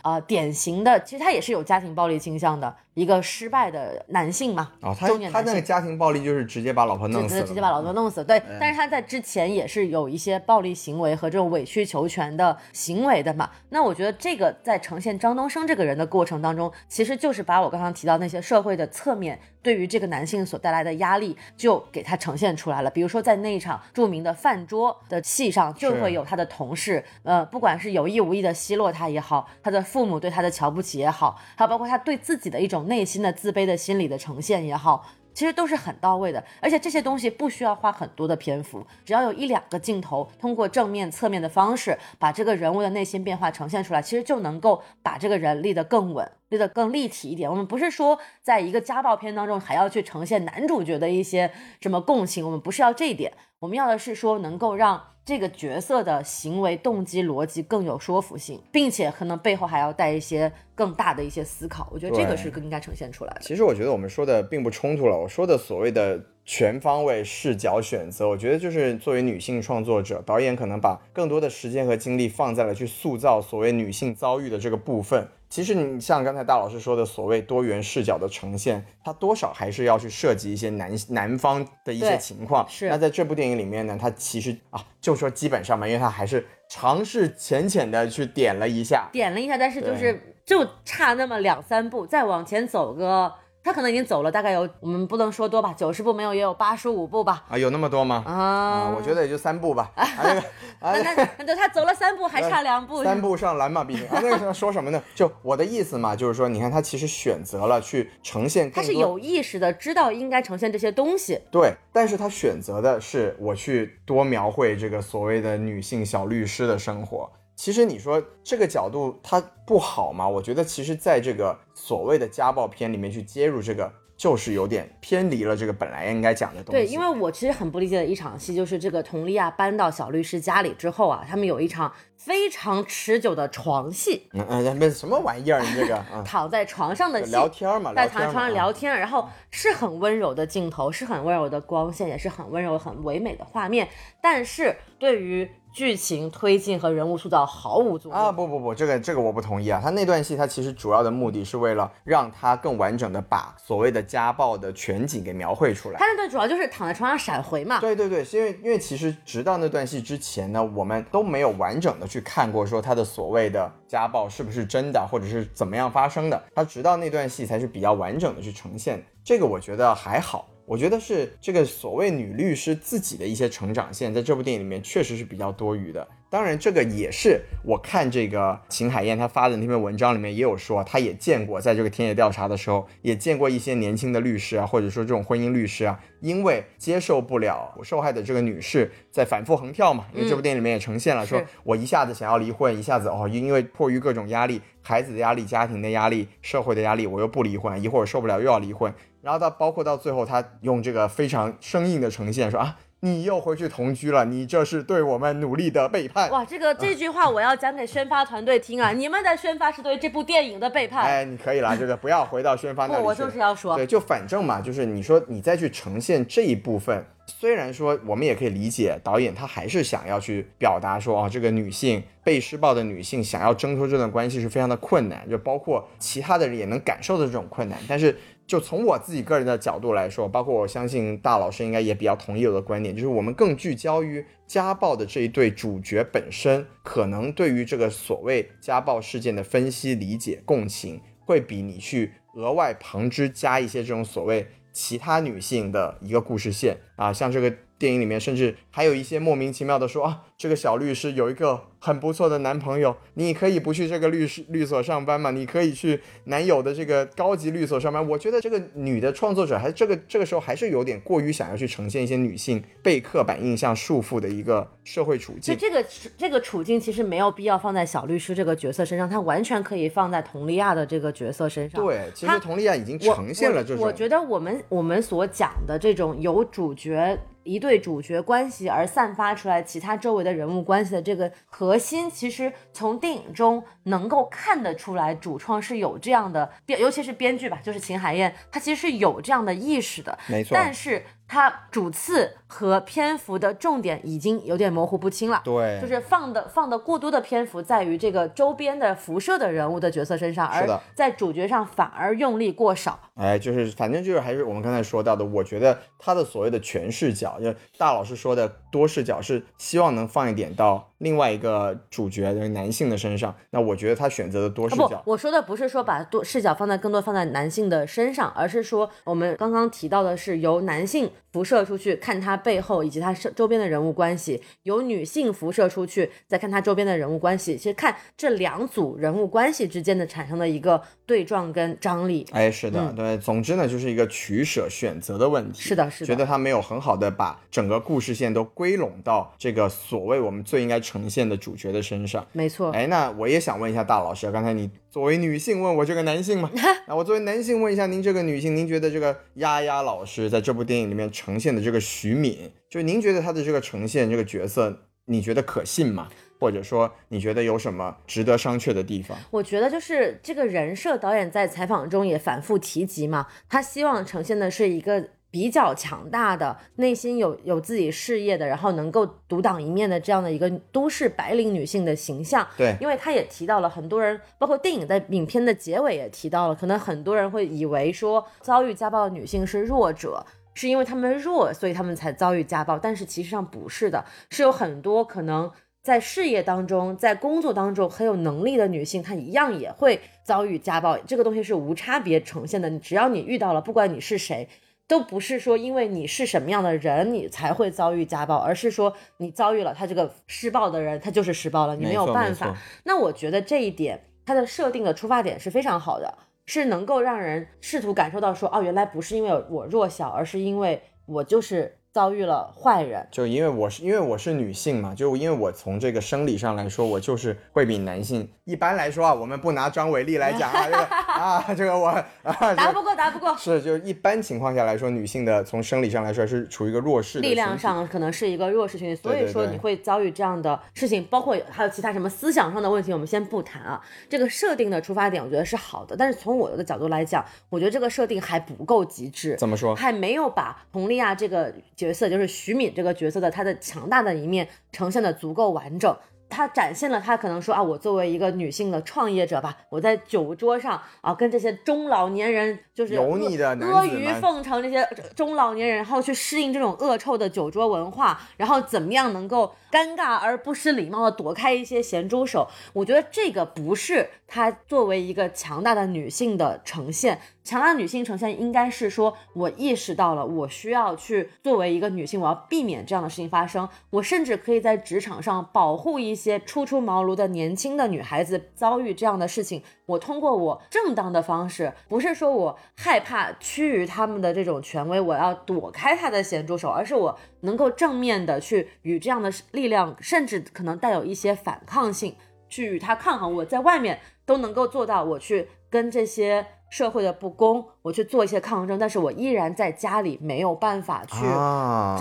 呃典型的，其实他也是有家庭暴力倾向的。一个失败的男性嘛，哦，他他那个家庭暴力就是直接把老婆弄死，直接把老婆弄死，对。但是他在之前也是有一些暴力行为和这种委曲求全的行为的嘛。那我觉得这个在呈现张东升这个人的过程当中，其实就是把我刚刚提到那些社会的侧面对于这个男性所带来的压力，就给他呈现出来了。比如说在那一场著名的饭桌的戏上，就会有他的同事，呃，不管是有意无意的奚落他也好，他的父母对他的瞧不起也好，还有包括他对自己的一种。内心的自卑的心理的呈现也好，其实都是很到位的，而且这些东西不需要花很多的篇幅，只要有一两个镜头，通过正面、侧面的方式，把这个人物的内心变化呈现出来，其实就能够把这个人立得更稳，立得更立体一点。我们不是说在一个家暴片当中还要去呈现男主角的一些什么共情，我们不是要这一点，我们要的是说能够让。这个角色的行为动机逻辑更有说服性，并且可能背后还要带一些更大的一些思考，我觉得这个是更应该呈现出来的。其实我觉得我们说的并不冲突了，我说的所谓的全方位视角选择，我觉得就是作为女性创作者，导演可能把更多的时间和精力放在了去塑造所谓女性遭遇的这个部分。其实你像刚才大老师说的所谓多元视角的呈现，它多少还是要去涉及一些男男方的一些情况。是。那在这部电影里面呢，它其实啊，就说基本上嘛，因为它还是尝试浅浅的去点了一下，点了一下，但是就是就差那么两三步，再往前走个。他可能已经走了，大概有我们不能说多吧，九十步没有也有八十五步吧。啊，有那么多吗？啊，我觉得也就三步吧。啊，那个，那那他走了三步，还差两步。三步上篮嘛，毕竟啊，那个说什么呢？就我的意思嘛，就是说，你看他其实选择了去呈现，他是有意识的知道应该呈现这些东西。对，但是他选择的是我去多描绘这个所谓的女性小律师的生活。其实你说这个角度它不好吗？我觉得其实在这个所谓的家暴片里面去接入这个，就是有点偏离了这个本来应该讲的东西。对，因为我其实很不理解的一场戏，就是这个佟丽娅搬到小律师家里之后啊，他们有一场非常持久的床戏。嗯嗯，那什么玩意儿？你这个 躺在床上的聊天嘛，在躺在床上聊天，然后是很温柔的镜头，是很温柔的光线，也是很温柔、很唯美的画面。但是对于剧情推进和人物塑造毫无作用啊！不不不，这个这个我不同意啊！他那段戏，他其实主要的目的是为了让他更完整的把所谓的家暴的全景给描绘出来。他那段主要就是躺在床上闪回嘛。对对对，因为因为其实直到那段戏之前呢，我们都没有完整的去看过说他的所谓的家暴是不是真的，或者是怎么样发生的。他直到那段戏才是比较完整的去呈现，这个我觉得还好。我觉得是这个所谓女律师自己的一些成长线，在这部电影里面确实是比较多余的。当然，这个也是我看这个秦海燕她发的那篇文章里面也有说，她也见过，在这个田野调查的时候，也见过一些年轻的律师啊，或者说这种婚姻律师啊，因为接受不了受害的这个女士在反复横跳嘛，因为这部电影里面也呈现了，说我一下子想要离婚，一下子哦，因为迫于各种压力，孩子的压力、家庭的压力、社会的压力，我又不离婚，一会儿受不了又要离婚。然后到包括到最后，他用这个非常生硬的呈现说啊，你又回去同居了，你这是对我们努力的背叛。哇，这个这句话我要讲给宣发团队听啊！你们的宣发是对这部电影的背叛。哎，你可以了，这个不要回到宣发那里。我就是要说，对，就反正嘛，就是你说你再去呈现这一部分，虽然说我们也可以理解导演他还是想要去表达说啊，这个女性被施暴的女性想要挣脱这段关系是非常的困难，就包括其他的人也能感受到这种困难，但是。就从我自己个人的角度来说，包括我相信大老师应该也比较同意我的观点，就是我们更聚焦于家暴的这一对主角本身，可能对于这个所谓家暴事件的分析、理解、共情，会比你去额外旁支加一些这种所谓其他女性的一个故事线啊，像这个电影里面，甚至还有一些莫名其妙的说啊。这个小律师有一个很不错的男朋友，你可以不去这个律师律所上班嘛？你可以去男友的这个高级律所上班。我觉得这个女的创作者还这个这个时候还是有点过于想要去呈现一些女性被刻板印象束缚的一个社会处境。就这个这个处境其实没有必要放在小律师这个角色身上，他完全可以放在佟丽娅的这个角色身上。对，其实佟丽娅已经呈现了这种。我觉得我们我们所讲的这种有主角一对主角关系而散发出来其他周围的人物关系的。这个核心其实从电影中能够看得出来，主创是有这样的编，尤其是编剧吧，就是秦海燕，她其实是有这样的意识的。没错，但是。她主次和篇幅的重点已经有点模糊不清了，对，就是放的放的过多的篇幅在于这个周边的辐射的人物的角色身上，而在主角上反而用力过少。哎，就是反正就是还是我们刚才说到的，我觉得他的所谓的全视角，就大老师说的多视角，是希望能放一点到另外一个主角的男性的身上。那我觉得他选择的多视角，不，我说的不是说把多视角放在更多放在男性的身上，而是说我们刚刚提到的是由男性。辐射出去看他背后以及他周边的人物关系，由女性辐射出去再看他周边的人物关系，其实看这两组人物关系之间的产生的一个对撞跟张力。哎，是的，对，总之呢，就是一个取舍选择的问题。是的，是的，觉得他没有很好的把整个故事线都归拢到这个所谓我们最应该呈现的主角的身上。没错。哎，那我也想问一下大老师，刚才你。作为女性问我这个男性嘛，那我作为男性问一下您这个女性，您觉得这个丫丫老师在这部电影里面呈现的这个徐敏，就您觉得她的这个呈现这个角色，你觉得可信吗？或者说你觉得有什么值得商榷的地方？我觉得就是这个人设，导演在采访中也反复提及嘛，他希望呈现的是一个。比较强大的内心有有自己事业的，然后能够独当一面的这样的一个都市白领女性的形象。对，因为她也提到了很多人，包括电影在影片的结尾也提到了，可能很多人会以为说遭遇家暴的女性是弱者，是因为她们弱，所以她们才遭遇家暴。但是其实上不是的，是有很多可能在事业当中、在工作当中很有能力的女性，她一样也会遭遇家暴。这个东西是无差别呈现的，只要你遇到了，不管你是谁。都不是说因为你是什么样的人，你才会遭遇家暴，而是说你遭遇了他这个施暴的人，他就是施暴了，你没有办法。那我觉得这一点，它的设定的出发点是非常好的，是能够让人试图感受到说，哦，原来不是因为我弱小，而是因为我就是。遭遇了坏人，就因为我是因为我是女性嘛，就因为我从这个生理上来说，我就是会比男性。一般来说啊，我们不拿张伟丽来讲啊，这个 啊，这个我啊，打不过，打不过。是，就一般情况下来说，女性的从生理上来说是处于一个弱势，力量上可能是一个弱势群体，所以说你会遭遇这样的事情，包括还有其他什么思想上的问题，我们先不谈啊。这个设定的出发点我觉得是好的，但是从我的角度来讲，我觉得这个设定还不够极致。怎么说？还没有把佟丽娅这个。角色就是徐敏这个角色的，她的强大的一面呈现的足够完整。她展现了她可能说啊，我作为一个女性的创业者吧，我在酒桌上啊，跟这些中老年人就是油腻的阿谀奉承这些中老年人，然后去适应这种恶臭的酒桌文化，然后怎么样能够尴尬而不失礼貌的躲开一些咸猪手？我觉得这个不是她作为一个强大的女性的呈现。强大女性呈现应该是说，我意识到了，我需要去作为一个女性，我要避免这样的事情发生。我甚至可以在职场上保护一些初出茅庐的年轻的女孩子遭遇这样的事情。我通过我正当的方式，不是说我害怕趋于他们的这种权威，我要躲开他的咸猪手，而是我能够正面的去与这样的力量，甚至可能带有一些反抗性，去与他抗衡。我在外面都能够做到，我去跟这些。社会的不公，我去做一些抗争，但是我依然在家里没有办法去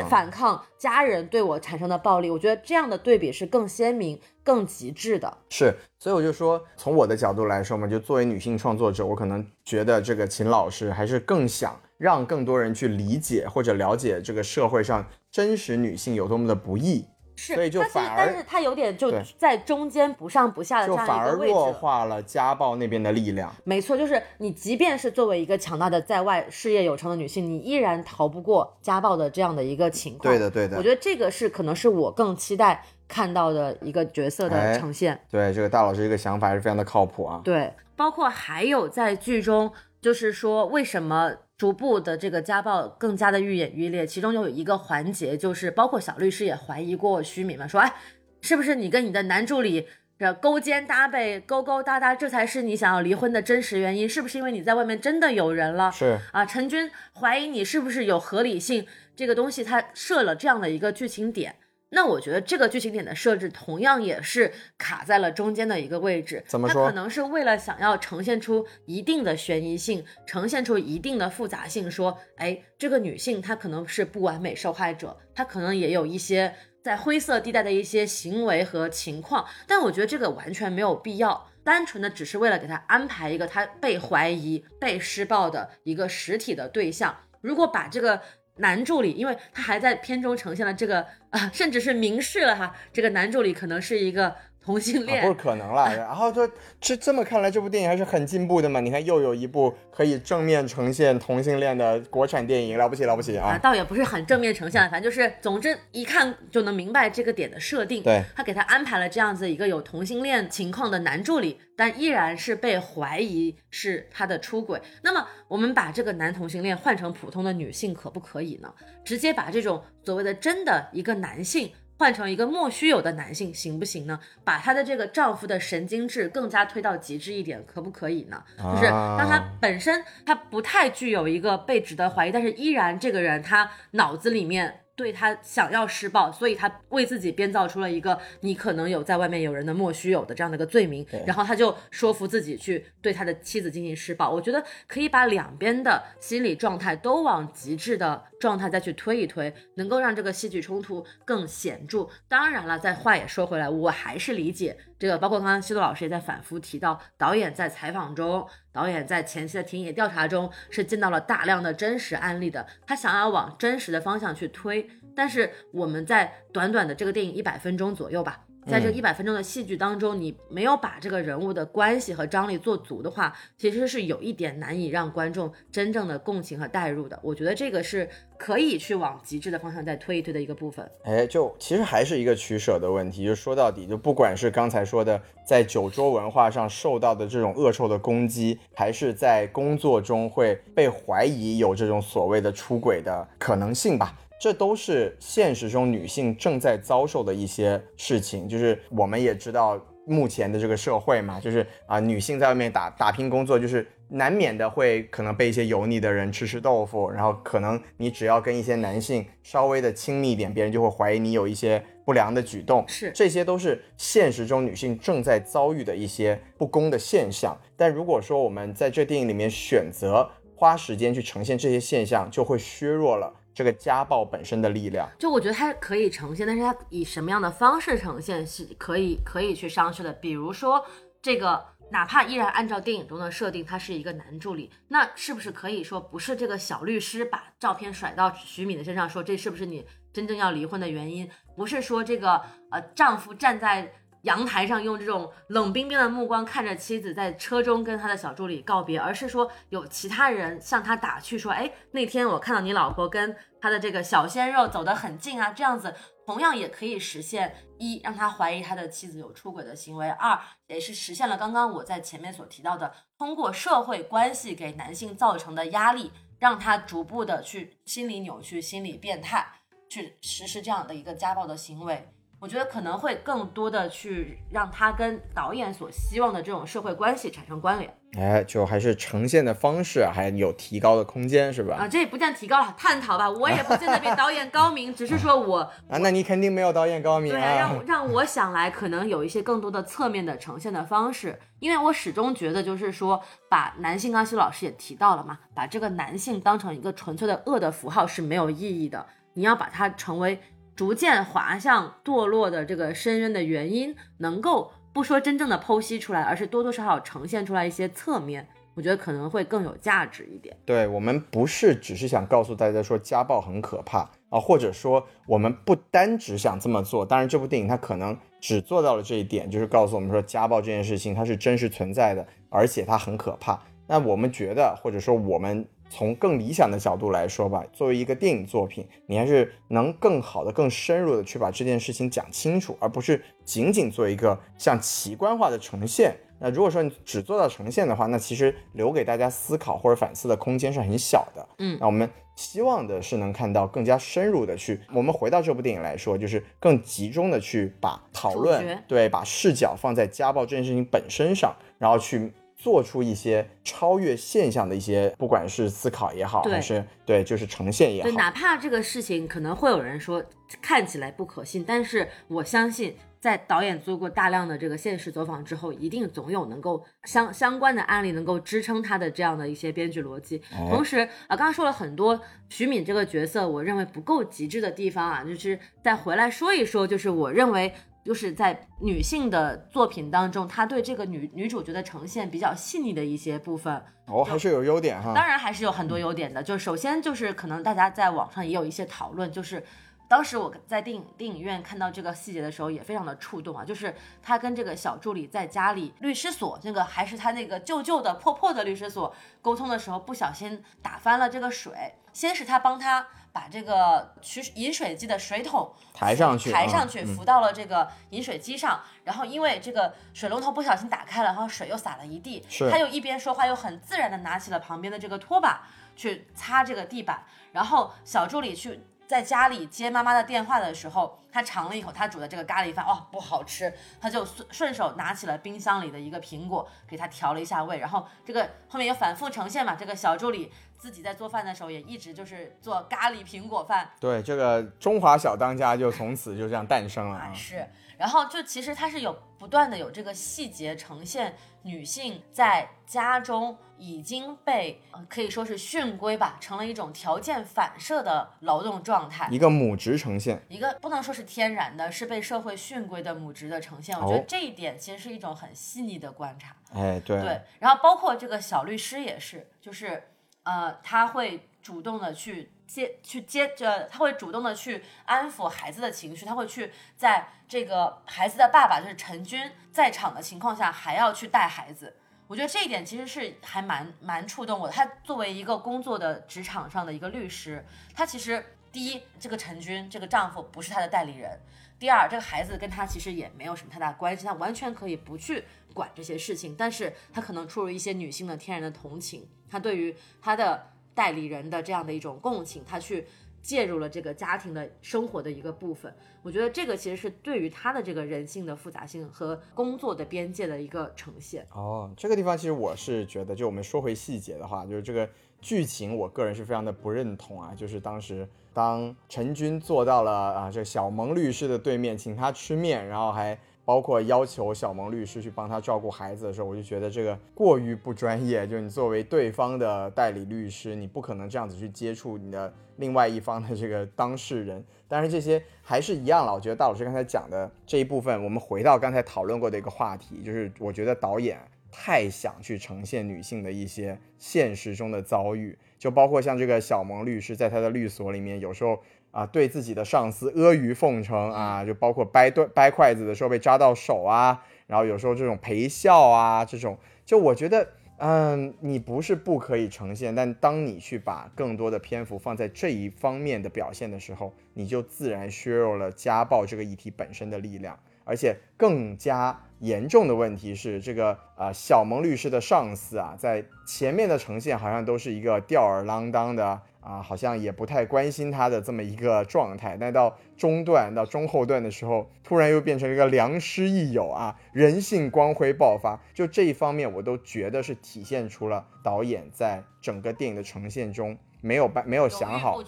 反抗家人对我产生的暴力。我觉得这样的对比是更鲜明、更极致的。是，所以我就说，从我的角度来说嘛，就作为女性创作者，我可能觉得这个秦老师还是更想让更多人去理解或者了解这个社会上真实女性有多么的不易。是，所以就反而，但是他有点就在中间不上不下的这样一个位置，弱化了家暴那边的力量。没错，就是你即便是作为一个强大的在外事业有成的女性，你依然逃不过家暴的这样的一个情况。对的，对的。我觉得这个是可能是我更期待看到的一个角色的呈现。对，这个大老师这个想法还是非常的靠谱啊。对，包括还有在剧中，就是说为什么。逐步的这个家暴更加的愈演愈烈，其中有一个环节就是，包括小律师也怀疑过徐敏嘛，说，哎，是不是你跟你的男助理这勾肩搭背、勾勾搭搭，这才是你想要离婚的真实原因？是不是因为你在外面真的有人了？是啊，陈军怀疑你是不是有合理性？这个东西他设了这样的一个剧情点。那我觉得这个剧情点的设置同样也是卡在了中间的一个位置。怎么说？它可能是为了想要呈现出一定的悬疑性，呈现出一定的复杂性。说，哎，这个女性她可能是不完美受害者，她可能也有一些在灰色地带的一些行为和情况。但我觉得这个完全没有必要，单纯的只是为了给她安排一个她被怀疑、被施暴的一个实体的对象。如果把这个。男助理，因为他还在片中呈现了这个啊，甚至是明示了哈，这个男助理可能是一个。同性恋不是可能了，然后就这这么看来，这部电影还是很进步的嘛？你看，又有一部可以正面呈现同性恋的国产电影，了不起了不起啊！倒也不是很正面呈现，反正就是，总之一看就能明白这个点的设定。对，他给他安排了这样子一个有同性恋情况的男助理，但依然是被怀疑是他的出轨。那么我们把这个男同性恋换成普通的女性，可不可以呢？直接把这种所谓的真的一个男性。换成一个莫须有的男性行不行呢？把她的这个丈夫的神经质更加推到极致一点，可不可以呢？就是让她本身她不太具有一个被值得怀疑，但是依然这个人他脑子里面。对他想要施暴，所以他为自己编造出了一个你可能有在外面有人的莫须有的这样的一个罪名，然后他就说服自己去对他的妻子进行施暴。我觉得可以把两边的心理状态都往极致的状态再去推一推，能够让这个戏剧冲突更显著。当然了，再话也说回来，我还是理解这个，包括刚刚西多老师也在反复提到，导演在采访中。导演在前期的田野调查中是见到了大量的真实案例的，他想要往真实的方向去推，但是我们在短短的这个电影一百分钟左右吧。在这一百分钟的戏剧当中，你没有把这个人物的关系和张力做足的话，其实是有一点难以让观众真正的共情和代入的。我觉得这个是可以去往极致的方向再推一推的一个部分。哎，就其实还是一个取舍的问题。就说到底，就不管是刚才说的在酒桌文化上受到的这种恶臭的攻击，还是在工作中会被怀疑有这种所谓的出轨的可能性吧。这都是现实中女性正在遭受的一些事情，就是我们也知道目前的这个社会嘛，就是啊，女性在外面打打拼工作，就是难免的会可能被一些油腻的人吃吃豆腐，然后可能你只要跟一些男性稍微的亲密一点，别人就会怀疑你有一些不良的举动，是这些都是现实中女性正在遭遇的一些不公的现象。但如果说我们在这电影里面选择花时间去呈现这些现象，就会削弱了。这个家暴本身的力量，就我觉得它可以呈现，但是它以什么样的方式呈现是可以可以去商榷的。比如说，这个哪怕依然按照电影中的设定，他是一个男助理，那是不是可以说不是这个小律师把照片甩到徐敏的身上，说这是不是你真正要离婚的原因？不是说这个呃丈夫站在。阳台上用这种冷冰冰的目光看着妻子在车中跟他的小助理告别，而是说有其他人向他打趣说：“哎，那天我看到你老婆跟他的这个小鲜肉走得很近啊。”这样子同样也可以实现一让他怀疑他的妻子有出轨的行为，二也是实现了刚刚我在前面所提到的，通过社会关系给男性造成的压力，让他逐步的去心理扭曲、心理变态，去实施这样的一个家暴的行为。我觉得可能会更多的去让他跟导演所希望的这种社会关系产生关联。哎，就还是呈现的方式还有提高的空间，是吧？啊，这也不见提高了，探讨吧。我也不见得比导演高明，只是说我 啊，那你肯定没有导演高明啊。对，让让我想来，可能有一些更多的侧面的呈现的方式，因为我始终觉得，就是说，把男性，刚才老师也提到了嘛，把这个男性当成一个纯粹的恶的符号是没有意义的，你要把它成为逐渐滑向堕落的这个深渊的原因，能够不说真正的剖析出来，而是多多少少呈现出来一些侧面。我觉得可能会更有价值一点。对我们不是只是想告诉大家说家暴很可怕啊，或者说我们不单只想这么做。当然，这部电影它可能只做到了这一点，就是告诉我们说家暴这件事情它是真实存在的，而且它很可怕。那我们觉得，或者说我们从更理想的角度来说吧，作为一个电影作品，你还是能更好的、更深入的去把这件事情讲清楚，而不是仅仅做一个像奇观化的呈现。那如果说你只做到呈现的话，那其实留给大家思考或者反思的空间是很小的。嗯，那我们希望的是能看到更加深入的去，我们回到这部电影来说，就是更集中的去把讨论，对，把视角放在家暴这件事情本身上，然后去做出一些超越现象的一些，不管是思考也好，还是对，就是呈现也好。对，哪怕这个事情可能会有人说看起来不可信，但是我相信。在导演做过大量的这个现实走访之后，一定总有能够相相关的案例能够支撑他的这样的一些编剧逻辑。同时啊，刚刚说了很多徐敏这个角色，我认为不够极致的地方啊，就是再回来说一说，就是我认为就是在女性的作品当中，她对这个女女主角的呈现比较细腻的一些部分。哦，还是有优点哈。当然还是有很多优点的。就是首先就是可能大家在网上也有一些讨论，就是。当时我在电影电影院看到这个细节的时候，也非常的触动啊！就是她跟这个小助理在家里律师所，那个还是他那个旧旧的破破的律师所沟通的时候，不小心打翻了这个水。先是他帮他把这个取饮水机的水桶抬上去，抬上去浮到了这个饮水机上，然后因为这个水龙头不小心打开了，然后水又洒了一地。他又一边说话，又很自然的拿起了旁边的这个拖把去擦这个地板，然后小助理去。在家里接妈妈的电话的时候，他尝了一口他煮的这个咖喱饭，哦，不好吃，他就顺顺手拿起了冰箱里的一个苹果，给他调了一下味。然后这个后面也反复呈现嘛，这个小助理自己在做饭的时候也一直就是做咖喱苹果饭。对，这个中华小当家就从此就这样诞生了啊。是。然后就其实它是有不断的有这个细节呈现女性在家中已经被可以说是训规吧，成了一种条件反射的劳动状态，一个母职呈现，一个不能说是天然的，是被社会训规的母职的呈现。我觉得这一点其实是一种很细腻的观察。哎，对对。然后包括这个小律师也是，就是呃，他会主动的去。接去接着，他会主动的去安抚孩子的情绪，他会去在这个孩子的爸爸就是陈军在场的情况下，还要去带孩子。我觉得这一点其实是还蛮蛮触动我的。他作为一个工作的职场上的一个律师，他其实第一，这个陈军这个丈夫不是他的代理人；第二，这个孩子跟他其实也没有什么太大关系，他完全可以不去管这些事情。但是他可能出于一些女性的天然的同情，他对于他的。代理人的这样的一种共情，他去介入了这个家庭的生活的一个部分，我觉得这个其实是对于他的这个人性的复杂性和工作的边界的一个呈现。哦，这个地方其实我是觉得，就我们说回细节的话，就是这个剧情，我个人是非常的不认同啊。就是当时当陈军坐到了啊这小蒙律师的对面，请他吃面，然后还。包括要求小萌律师去帮他照顾孩子的时候，我就觉得这个过于不专业。就你作为对方的代理律师，你不可能这样子去接触你的另外一方的这个当事人。但是这些还是一样了。我觉得大老师刚才讲的这一部分，我们回到刚才讨论过的一个话题，就是我觉得导演太想去呈现女性的一些现实中的遭遇，就包括像这个小萌律师在他的律所里面，有时候。啊，对自己的上司阿谀奉承啊，就包括掰断掰筷子的时候被扎到手啊，然后有时候这种陪笑啊，这种，就我觉得，嗯，你不是不可以呈现，但当你去把更多的篇幅放在这一方面的表现的时候，你就自然削弱了家暴这个议题本身的力量。而且更加严重的问题是，这个啊小蒙律师的上司啊，在前面的呈现好像都是一个吊儿郎当的。啊，好像也不太关心他的这么一个状态，但到中段到中后段的时候，突然又变成了一个良师益友啊，人性光辉爆发。就这一方面，我都觉得是体现出了导演在整个电影的呈现中没有办没有想好，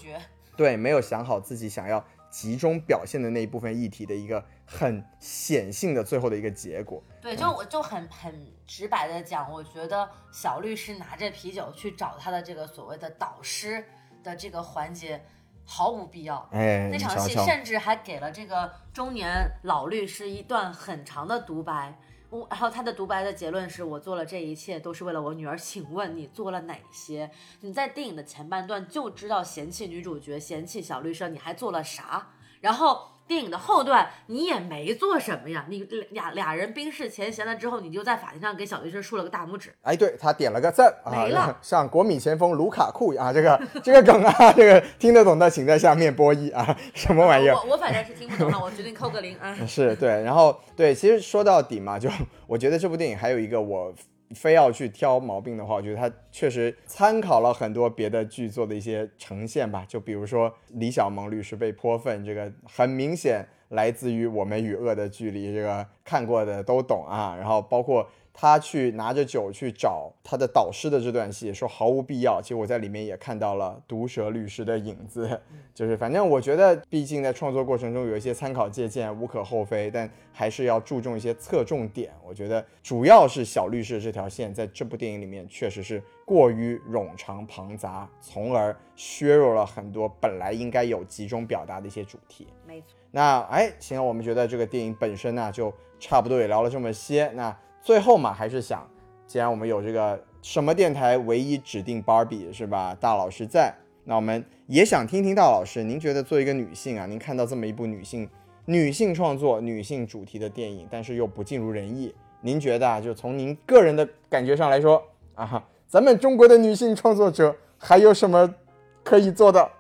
对，没有想好自己想要集中表现的那一部分议题的一个很显性的最后的一个结果。对，就我就很很直白的讲，我觉得小律师拿着啤酒去找他的这个所谓的导师。的这个环节毫无必要。哎，那场戏甚至还给了这个中年老律师一段很长的独白。我，然后他的独白的结论是：我做了这一切都是为了我女儿。请问你做了哪些？你在电影的前半段就知道嫌弃女主角，嫌弃小律师，你还做了啥？然后。电影的后段你也没做什么呀，你俩俩人冰释前嫌了之后，你就在法庭上给小律师竖了个大拇指。哎，对他点了个赞啊，像国米前锋卢卡库啊，这个这个梗啊，这个听得懂的请在下面播一啊，什么玩意儿？我我反正是听不懂了，我决定扣个零啊。是对，然后对，其实说到底嘛，就 我觉得这部电影还有一个我。非要去挑毛病的话，我觉得他确实参考了很多别的剧作的一些呈现吧。就比如说李小萌律师被泼粪，这个很明显来自于《我们与恶的距离》，这个看过的都懂啊。然后包括。他去拿着酒去找他的导师的这段戏，说毫无必要。其实我在里面也看到了毒舌律师的影子，就是反正我觉得，毕竟在创作过程中有一些参考借鉴无可厚非，但还是要注重一些侧重点。我觉得主要是小律师这条线在这部电影里面确实是过于冗长庞杂，从而削弱了很多本来应该有集中表达的一些主题。没错。那哎，行，我们觉得这个电影本身呢，就差不多也聊了这么些。那最后嘛，还是想，既然我们有这个什么电台唯一指定芭比是吧？大老师在，那我们也想听听大老师，您觉得作为一个女性啊，您看到这么一部女性女性创作、女性主题的电影，但是又不尽如人意，您觉得啊，就从您个人的感觉上来说啊，咱们中国的女性创作者还有什么可以做的？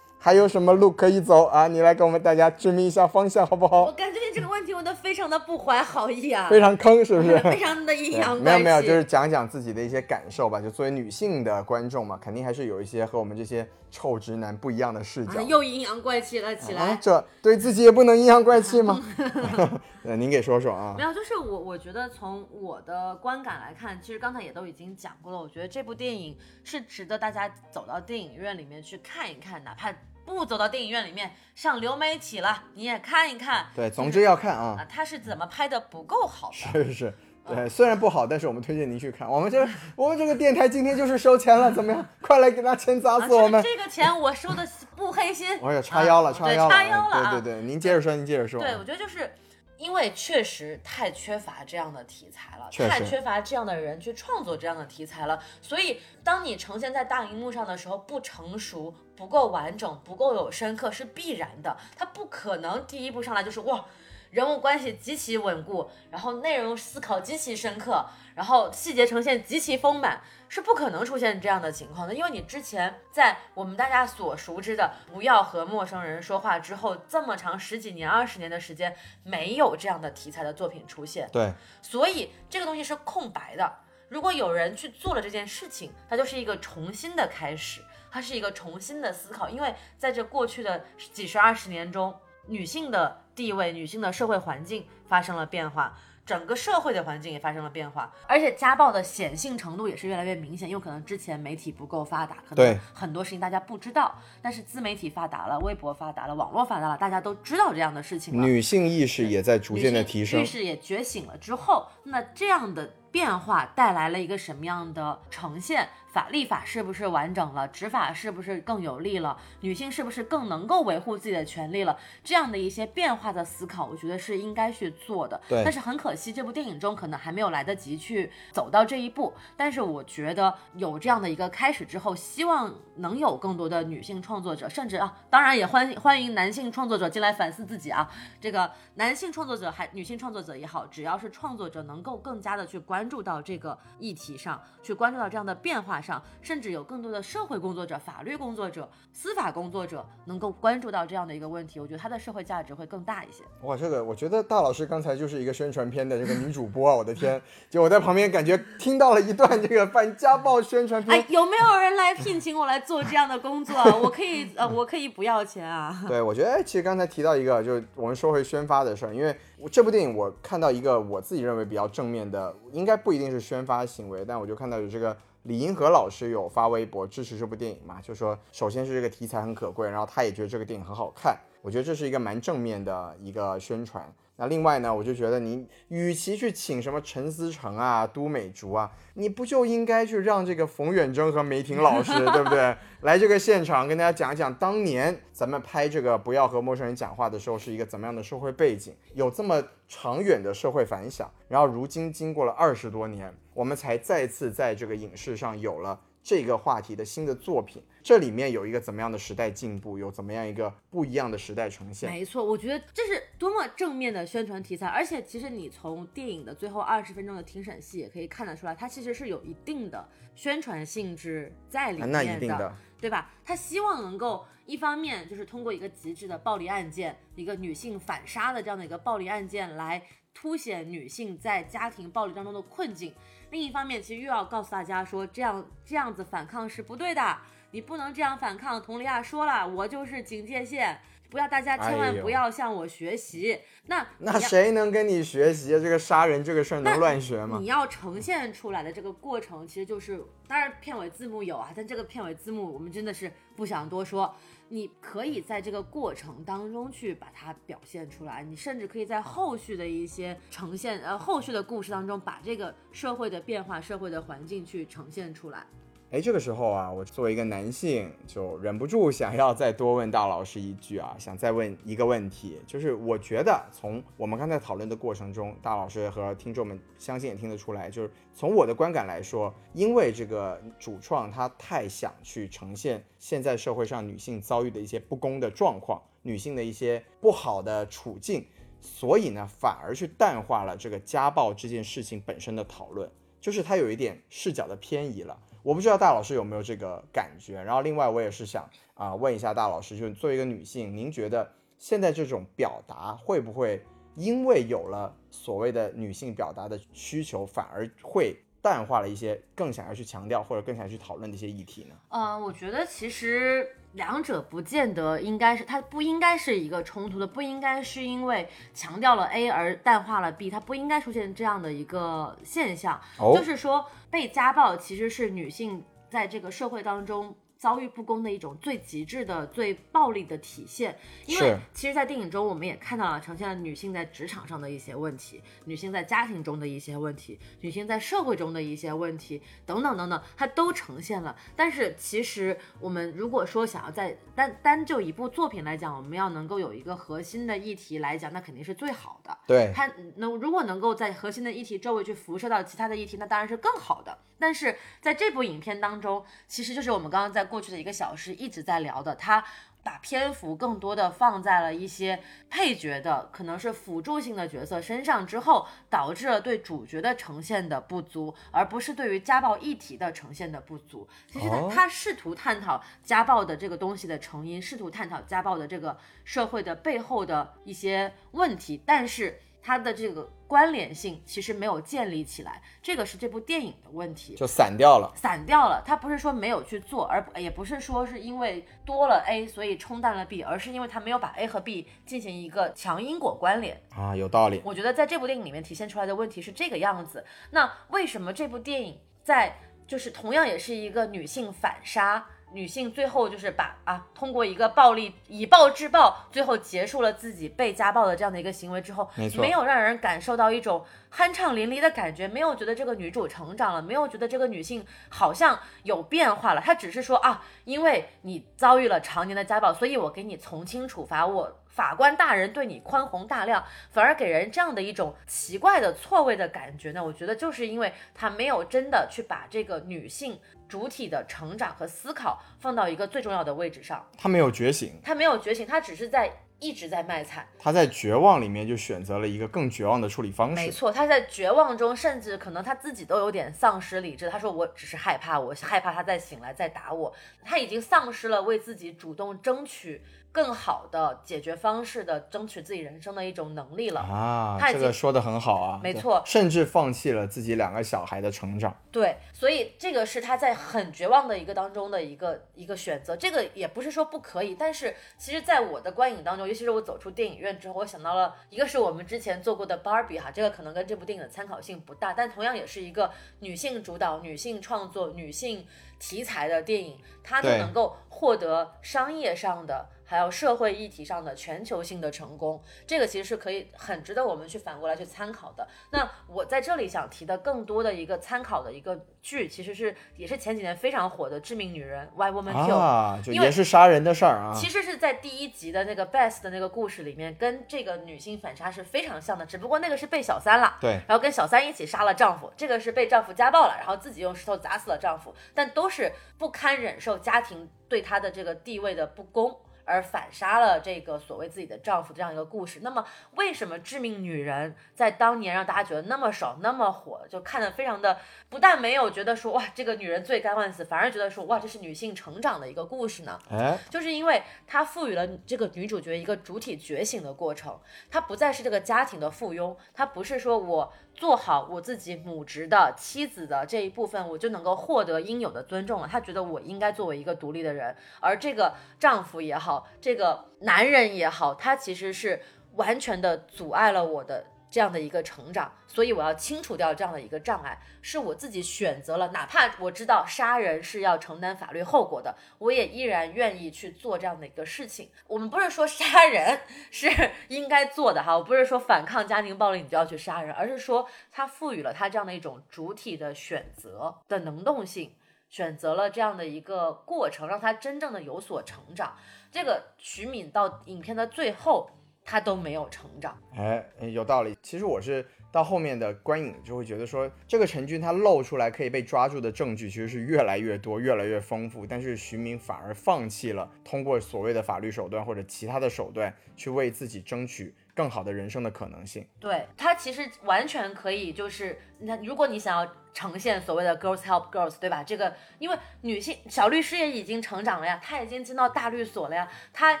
还有什么路可以走啊？你来给我们大家指明一下方向，好不好？我感觉你这个问题问的非常的不怀好意啊，非常坑，是不是？非常的阴阳怪气。没有没有，就是讲讲自己的一些感受吧。就作为女性的观众嘛，肯定还是有一些和我们这些臭直男不一样的视角。又阴阳怪气了起来。这对自己也不能阴阳怪气吗？呃，您给说说啊。没有，就是我我觉得从我的观感来看，其实刚才也都已经讲过了。我觉得这部电影是值得大家走到电影院里面去看一看，哪怕。不走到电影院里面上流媒体了，你也看一看。对，总之要看啊。他是怎么拍的不够好？是是是，对，虽然不好，但是我们推荐您去看。我们这我们这个电台今天就是收钱了，怎么样？快来给拿钱砸死我们！这个钱我收的不黑心。我也叉腰了，叉腰了，叉腰了。对对对，您接着说，您接着说。对，我觉得就是。因为确实太缺乏这样的题材了，太缺乏这样的人去创作这样的题材了，所以当你呈现在大荧幕上的时候，不成熟、不够完整、不够有深刻是必然的，他不可能第一步上来就是哇。人物关系极其稳固，然后内容思考极其深刻，然后细节呈现极其丰满，是不可能出现这样的情况的。因为你之前在我们大家所熟知的“不要和陌生人说话”之后，这么长十几年、二十年的时间，没有这样的题材的作品出现。对，所以这个东西是空白的。如果有人去做了这件事情，它就是一个重新的开始，它是一个重新的思考。因为在这过去的几十二十年中，女性的。地位，女性的社会环境发生了变化，整个社会的环境也发生了变化，而且家暴的显性程度也是越来越明显。有可能之前媒体不够发达，可能很多事情大家不知道，但是自媒体发达了，微博发达了，网络发达了，大家都知道这样的事情了。女性意识也在逐渐的提升，意识也觉醒了之后，那这样的变化带来了一个什么样的呈现？法立法是不是完整了？执法是不是更有力了？女性是不是更能够维护自己的权利了？这样的一些变化的思考，我觉得是应该去做的。对。但是很可惜，这部电影中可能还没有来得及去走到这一步。但是我觉得有这样的一个开始之后，希望能有更多的女性创作者，甚至啊，当然也欢欢迎男性创作者进来反思自己啊。这个男性创作者还女性创作者也好，只要是创作者能够更加的去关注到这个议题上，去关注到这样的变化上。甚至有更多的社会工作者、法律工作者、司法工作者能够关注到这样的一个问题，我觉得它的社会价值会更大一些。哇，这个我觉得大老师刚才就是一个宣传片的这个女主播啊，我的天！就我在旁边感觉听到了一段这个反家暴宣传片。哎，有没有人来聘请我来做这样的工作？我可以呃，我可以不要钱啊。对，我觉得其实刚才提到一个，就是我们说回宣发的事儿，因为这部电影我看到一个我自己认为比较正面的，应该不一定是宣发行为，但我就看到有这个李银河老师有发微博支持这部电影嘛，就说首先是这个题材很可贵，然后他也觉得这个电影很好看，我觉得这是一个蛮正面的一个宣传。那另外呢，我就觉得你与其去请什么陈思诚啊、都美竹啊，你不就应该去让这个冯远征和梅婷老师，对不对？来这个现场跟大家讲一讲，当年咱们拍这个不要和陌生人讲话的时候是一个怎么样的社会背景，有这么长远的社会反响。然后如今经过了二十多年，我们才再次在这个影视上有了这个话题的新的作品。这里面有一个怎么样的时代进步，有怎么样一个不一样的时代呈现？没错，我觉得这是多么正面的宣传题材，而且其实你从电影的最后二十分钟的庭审戏也可以看得出来，它其实是有一定的宣传性质在里面的，那一定的，对吧？他希望能够一方面就是通过一个极致的暴力案件，一个女性反杀的这样的一个暴力案件来凸显女性在家庭暴力当中的困境，另一方面其实又要告诉大家说，这样这样子反抗是不对的。你不能这样反抗，佟丽娅说了，我就是警戒线，不要大家千万不要向我学习。那那谁能跟你学习？这个杀人这个事儿能乱学吗？你要呈现出来的这个过程，其实就是，当然片尾字幕有啊，但这个片尾字幕我们真的是不想多说。你可以在这个过程当中去把它表现出来，你甚至可以在后续的一些呈现，呃，后续的故事当中把这个社会的变化、社会的环境去呈现出来。哎，这个时候啊，我作为一个男性，就忍不住想要再多问大老师一句啊，想再问一个问题，就是我觉得从我们刚才讨论的过程中，大老师和听众们相信也听得出来，就是从我的观感来说，因为这个主创他太想去呈现现在社会上女性遭遇的一些不公的状况，女性的一些不好的处境，所以呢，反而去淡化了这个家暴这件事情本身的讨论，就是他有一点视角的偏移了。我不知道大老师有没有这个感觉，然后另外我也是想啊问一下大老师，就作为一个女性，您觉得现在这种表达会不会因为有了所谓的女性表达的需求，反而会淡化了一些更想要去强调或者更想要去讨论的一些议题呢？嗯，我觉得其实。两者不见得应该是，它不应该是一个冲突的，不应该是因为强调了 A 而淡化了 B，它不应该出现这样的一个现象。就是说，被家暴其实是女性在这个社会当中。遭遇不公的一种最极致的、最暴力的体现。因为其实，在电影中，我们也看到了呈现了女性在职场上的一些问题，女性在家庭中的一些问题，女性在社会中的一些问题，等等等等，它都呈现了。但是，其实我们如果说想要在单单就一部作品来讲，我们要能够有一个核心的议题来讲，那肯定是最好的。对，它能如果能够在核心的议题周围去辐射到其他的议题，那当然是更好的。但是在这部影片当中，其实就是我们刚刚在过去的一个小时一直在聊的，他把篇幅更多的放在了一些配角的可能是辅助性的角色身上之后，导致了对主角的呈现的不足，而不是对于家暴议题的呈现的不足。其实他他试图探讨家暴的这个东西的成因，试图探讨家暴的这个社会的背后的一些问题，但是。它的这个关联性其实没有建立起来，这个是这部电影的问题，就散掉了，散掉了。它不是说没有去做，而也不是说是因为多了 A 所以冲淡了 B，而是因为它没有把 A 和 B 进行一个强因果关联啊，有道理。我觉得在这部电影里面体现出来的问题是这个样子。那为什么这部电影在就是同样也是一个女性反杀？女性最后就是把啊，通过一个暴力以暴制暴，最后结束了自己被家暴的这样的一个行为之后，没有让人感受到一种酣畅淋漓的感觉，没有觉得这个女主成长了，没有觉得这个女性好像有变化了，她只是说啊，因为你遭遇了常年的家暴，所以我给你从轻处罚我。法官大人对你宽宏大量，反而给人这样的一种奇怪的错位的感觉呢？我觉得就是因为他没有真的去把这个女性主体的成长和思考放到一个最重要的位置上。他没有觉醒，他没有觉醒，他只是在一直在卖惨。他在绝望里面就选择了一个更绝望的处理方式。没错，他在绝望中，甚至可能他自己都有点丧失理智。他说：“我只是害怕，我害怕他再醒来再打我。”他已经丧失了为自己主动争取。更好的解决方式的争取自己人生的一种能力了啊！这个说的很好啊，没错，甚至放弃了自己两个小孩的成长。对，所以这个是他在很绝望的一个当中的一个一个选择。这个也不是说不可以，但是其实在我的观影当中，尤其是我走出电影院之后，我想到了一个是我们之前做过的 Barbie 哈，这个可能跟这部电影的参考性不大，但同样也是一个女性主导、女性创作、女性题材的电影，它都能够获得商业上的。还有社会议题上的全球性的成功，这个其实是可以很值得我们去反过来去参考的。那我在这里想提的更多的一个参考的一个剧，其实是也是前几年非常火的《致命女人》（Why Woman Kill），啊，就也是杀人的事儿啊。其实是在第一集的那个 Beth 的那个故事里面，跟这个女性反杀是非常像的，只不过那个是被小三了，对，然后跟小三一起杀了丈夫，这个是被丈夫家暴了，然后自己用石头砸死了丈夫，但都是不堪忍受家庭对她的这个地位的不公。而反杀了这个所谓自己的丈夫这样一个故事，那么为什么《致命女人》在当年让大家觉得那么爽、那么火，就看得非常的不但没有觉得说哇这个女人罪该万死，反而觉得说哇这是女性成长的一个故事呢？哎，就是因为它赋予了这个女主角一个主体觉醒的过程，她不再是这个家庭的附庸，她不是说我。做好我自己母职的妻子的这一部分，我就能够获得应有的尊重了。他觉得我应该作为一个独立的人，而这个丈夫也好，这个男人也好，他其实是完全的阻碍了我的。这样的一个成长，所以我要清除掉这样的一个障碍，是我自己选择了，哪怕我知道杀人是要承担法律后果的，我也依然愿意去做这样的一个事情。我们不是说杀人是应该做的哈，我不是说反抗家庭暴力你就要去杀人，而是说他赋予了他这样的一种主体的选择的能动性，选择了这样的一个过程，让他真正的有所成长。这个徐敏到影片的最后。他都没有成长，哎，有道理。其实我是到后面的观影就会觉得说，这个陈军他露出来可以被抓住的证据其实是越来越多、越来越丰富，但是徐明反而放弃了通过所谓的法律手段或者其他的手段去为自己争取。更好的人生的可能性，对他其实完全可以，就是那如果你想要呈现所谓的 girls help girls，对吧？这个因为女性小律师也已经成长了呀，她已经进到大律所了呀，她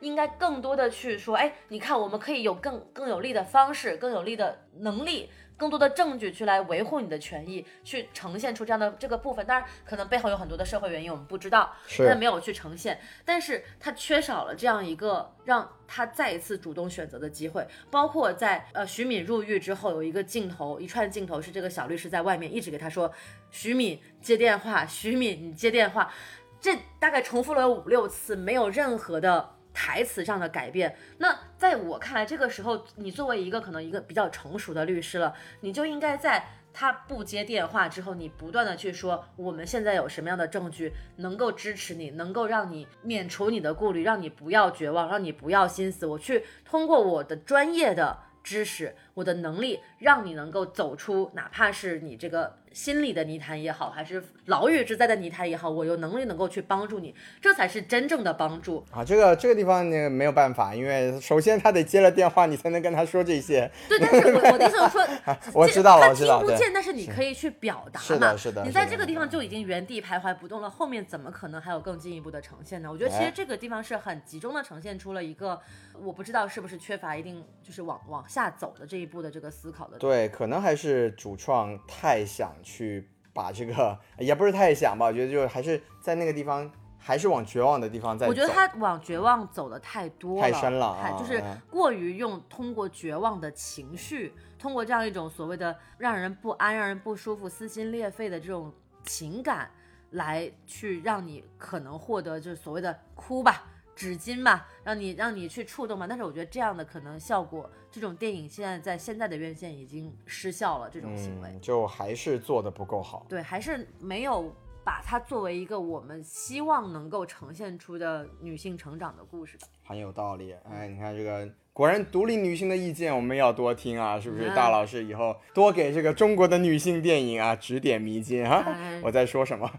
应该更多的去说，哎，你看我们可以有更更有利的方式，更有利的能力。更多的证据去来维护你的权益，去呈现出这样的这个部分。当然，可能背后有很多的社会原因，我们不知道，他没有去呈现。但是他缺少了这样一个让他再一次主动选择的机会。包括在呃徐敏入狱之后，有一个镜头，一串镜头是这个小律师在外面一直给他说：“徐敏接电话，徐敏你接电话。”这大概重复了五六次，没有任何的。台词上的改变，那在我看来，这个时候你作为一个可能一个比较成熟的律师了，你就应该在他不接电话之后，你不断的去说我们现在有什么样的证据能够支持你，能够让你免除你的顾虑，让你不要绝望，让你不要心死。我去通过我的专业的知识，我的能力，让你能够走出，哪怕是你这个。心理的泥潭也好，还是牢狱之灾的泥潭也好，我有能力能够去帮助你，这才是真正的帮助啊！这个这个地方那个没有办法，因为首先他得接了电话，你才能跟他说这些。对，但是我我的意思是说，我知道了，我知道。他听不见，但是你可以去表达嘛。是的，是的。你在这个地方就已经原地徘徊不动了，后面怎么可能还有更进一步的呈现呢？我觉得其实这个地方是很集中的呈现出了一个，我不知道是不是缺乏一定就是往往下走的这一步的这个思考的。对，可能还是主创太想。去把这个 也不是太想吧，我觉得就还是在那个地方，还是往绝望的地方在。我觉得他往绝望走的太多了，太深了，就是过于用通过绝望的情绪，通过这样一种所谓的让人不安、让人不舒服、撕心裂肺的这种情感，来去让你可能获得就是所谓的哭吧。纸巾嘛，让你让你去触动嘛，但是我觉得这样的可能效果，这种电影现在在现在的院线已经失效了，这种行为就还是做的不够好，对，还是没有把它作为一个我们希望能够呈现出的女性成长的故事。很有道理，哎，你看这个果然，独立女性的意见我们要多听啊，是不是？大老师以后多给这个中国的女性电影啊指点迷津啊！我在说什么？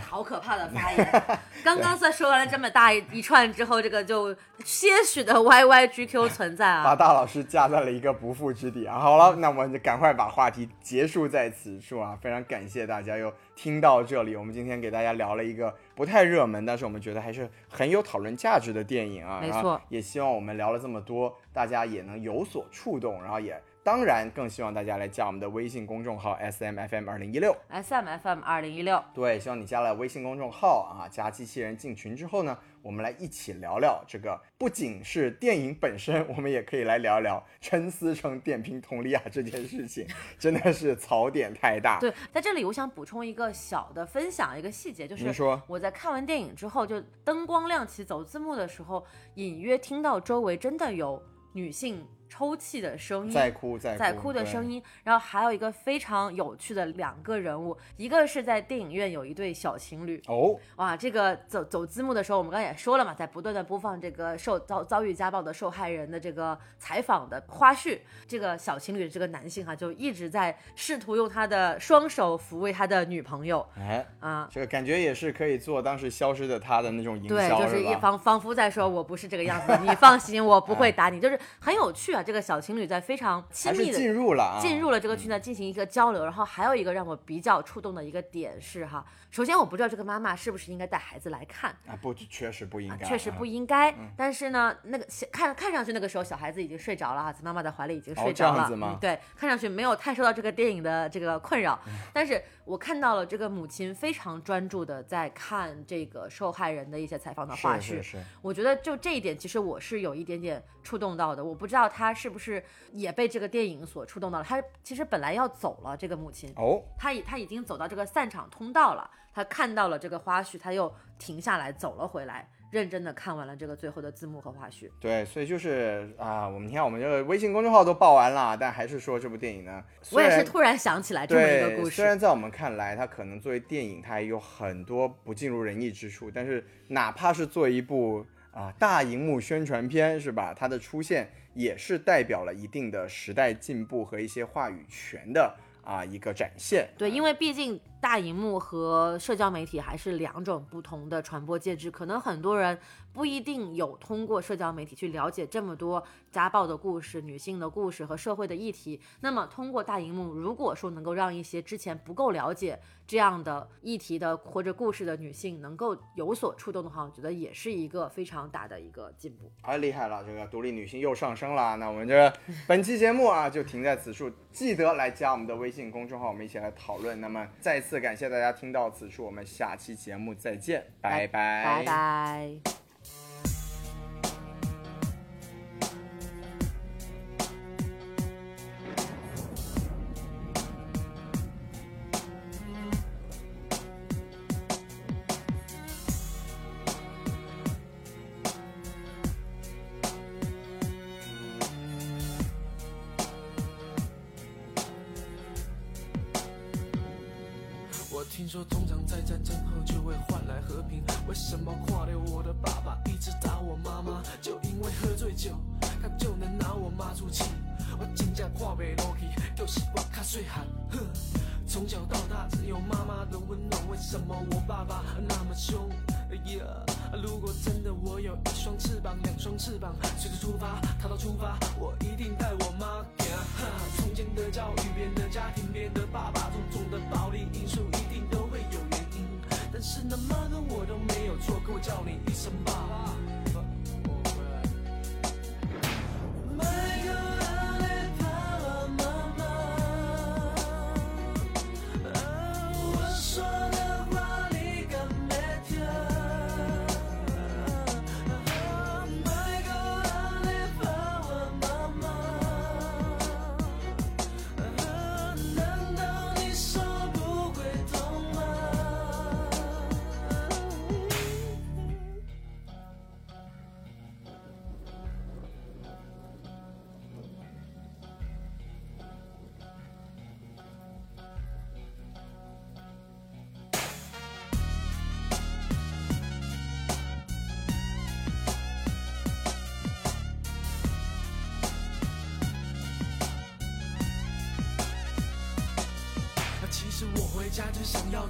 好可怕的发言！刚刚在说完了这么大一串之后，这个就些许的 Y Y G Q 存在啊，把大老师架在了一个不复之地啊！好了，那我们就赶快把话题结束在此处啊！非常感谢大家又听到这里，我们今天给大家聊了一个。不太热门，但是我们觉得还是很有讨论价值的电影啊。没错，也希望我们聊了这么多，大家也能有所触动，然后也当然更希望大家来加我们的微信公众号 S M F M 二零一六 S M F M 二零一六。对，希望你加了微信公众号啊，加机器人进群之后呢。我们来一起聊聊这个，不仅是电影本身，我们也可以来聊聊陈思诚点评佟丽娅这件事情，真的是槽点太大。对，在这里我想补充一个小的分享，一个细节，就是我在看完电影之后，就灯光亮起走字幕的时候，隐约听到周围真的有女性。抽泣的声音，在哭在哭的声音，然后还有一个非常有趣的两个人物，一个是在电影院有一对小情侣哦，哇，这个走走字幕的时候，我们刚才也说了嘛，在不断的播放这个受遭遭遇家暴的受害人的这个采访的花絮，这个小情侣这个男性哈，就一直在试图用他的双手抚慰他的女朋友，哎啊，这个感觉也是可以做当时消失的他的那种营销，对，就是一仿仿佛在说我不是这个样子，你放心，我不会 打你，就是很有趣啊。这个小情侣在非常亲密的进入了进入了这个剧呢，进行一个交流。然后还有一个让我比较触动的一个点是哈，首先我不知道这个妈妈是不是应该带孩子来看啊？不，确实不应该，确实不应该。但是呢，那个看看上去那个时候小孩子已经睡着了哈，在妈妈的怀里已经睡着了。嗯，对，看上去没有太受到这个电影的这个困扰。但是我看到了这个母亲非常专注的在看这个受害人的一些采访的话絮。是，我觉得就这一点，其实我是有一点点触动到的。我不知道他是不是。也被这个电影所触动到了。他其实本来要走了，这个母亲哦，他已他已经走到这个散场通道了。他看到了这个花絮，他又停下来走了回来，认真的看完了这个最后的字幕和花絮。对，所以就是啊，我们你看，我们这个微信公众号都报完了，但还是说这部电影呢？我也是突然想起来这么一个故事。虽然在我们看来，它可能作为电影，它也有很多不尽如人意之处，但是哪怕是做一部啊大荧幕宣传片，是吧？它的出现。也是代表了一定的时代进步和一些话语权的啊一个展现。对，因为毕竟大荧幕和社交媒体还是两种不同的传播介质，可能很多人。不一定有通过社交媒体去了解这么多家暴的故事、女性的故事和社会的议题。那么通过大荧幕，如果说能够让一些之前不够了解这样的议题的或者故事的女性能够有所触动的话，我觉得也是一个非常大的一个进步。太厉害了，这个独立女性又上升了。那我们这 本期节目啊就停在此处，记得来加我们的微信公众号，我们一起来讨论。那么再次感谢大家听到此处，我们下期节目再见，拜拜，拜拜。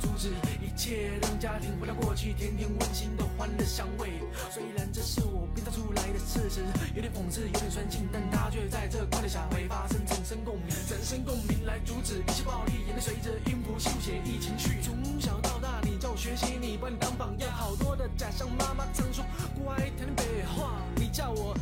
阻止一切让家庭回到过去，天天温馨的欢乐香味。虽然这是我编造出来的事实，有点讽刺，有点酸劲，但它却在这快乐下会发生产生共鸣，产生共鸣来阻止一切暴力，眼泪随着音符书写一情绪。从小到大，你叫我学习，你把你当榜样，好多的假象，妈妈常说乖，听白话，你叫我？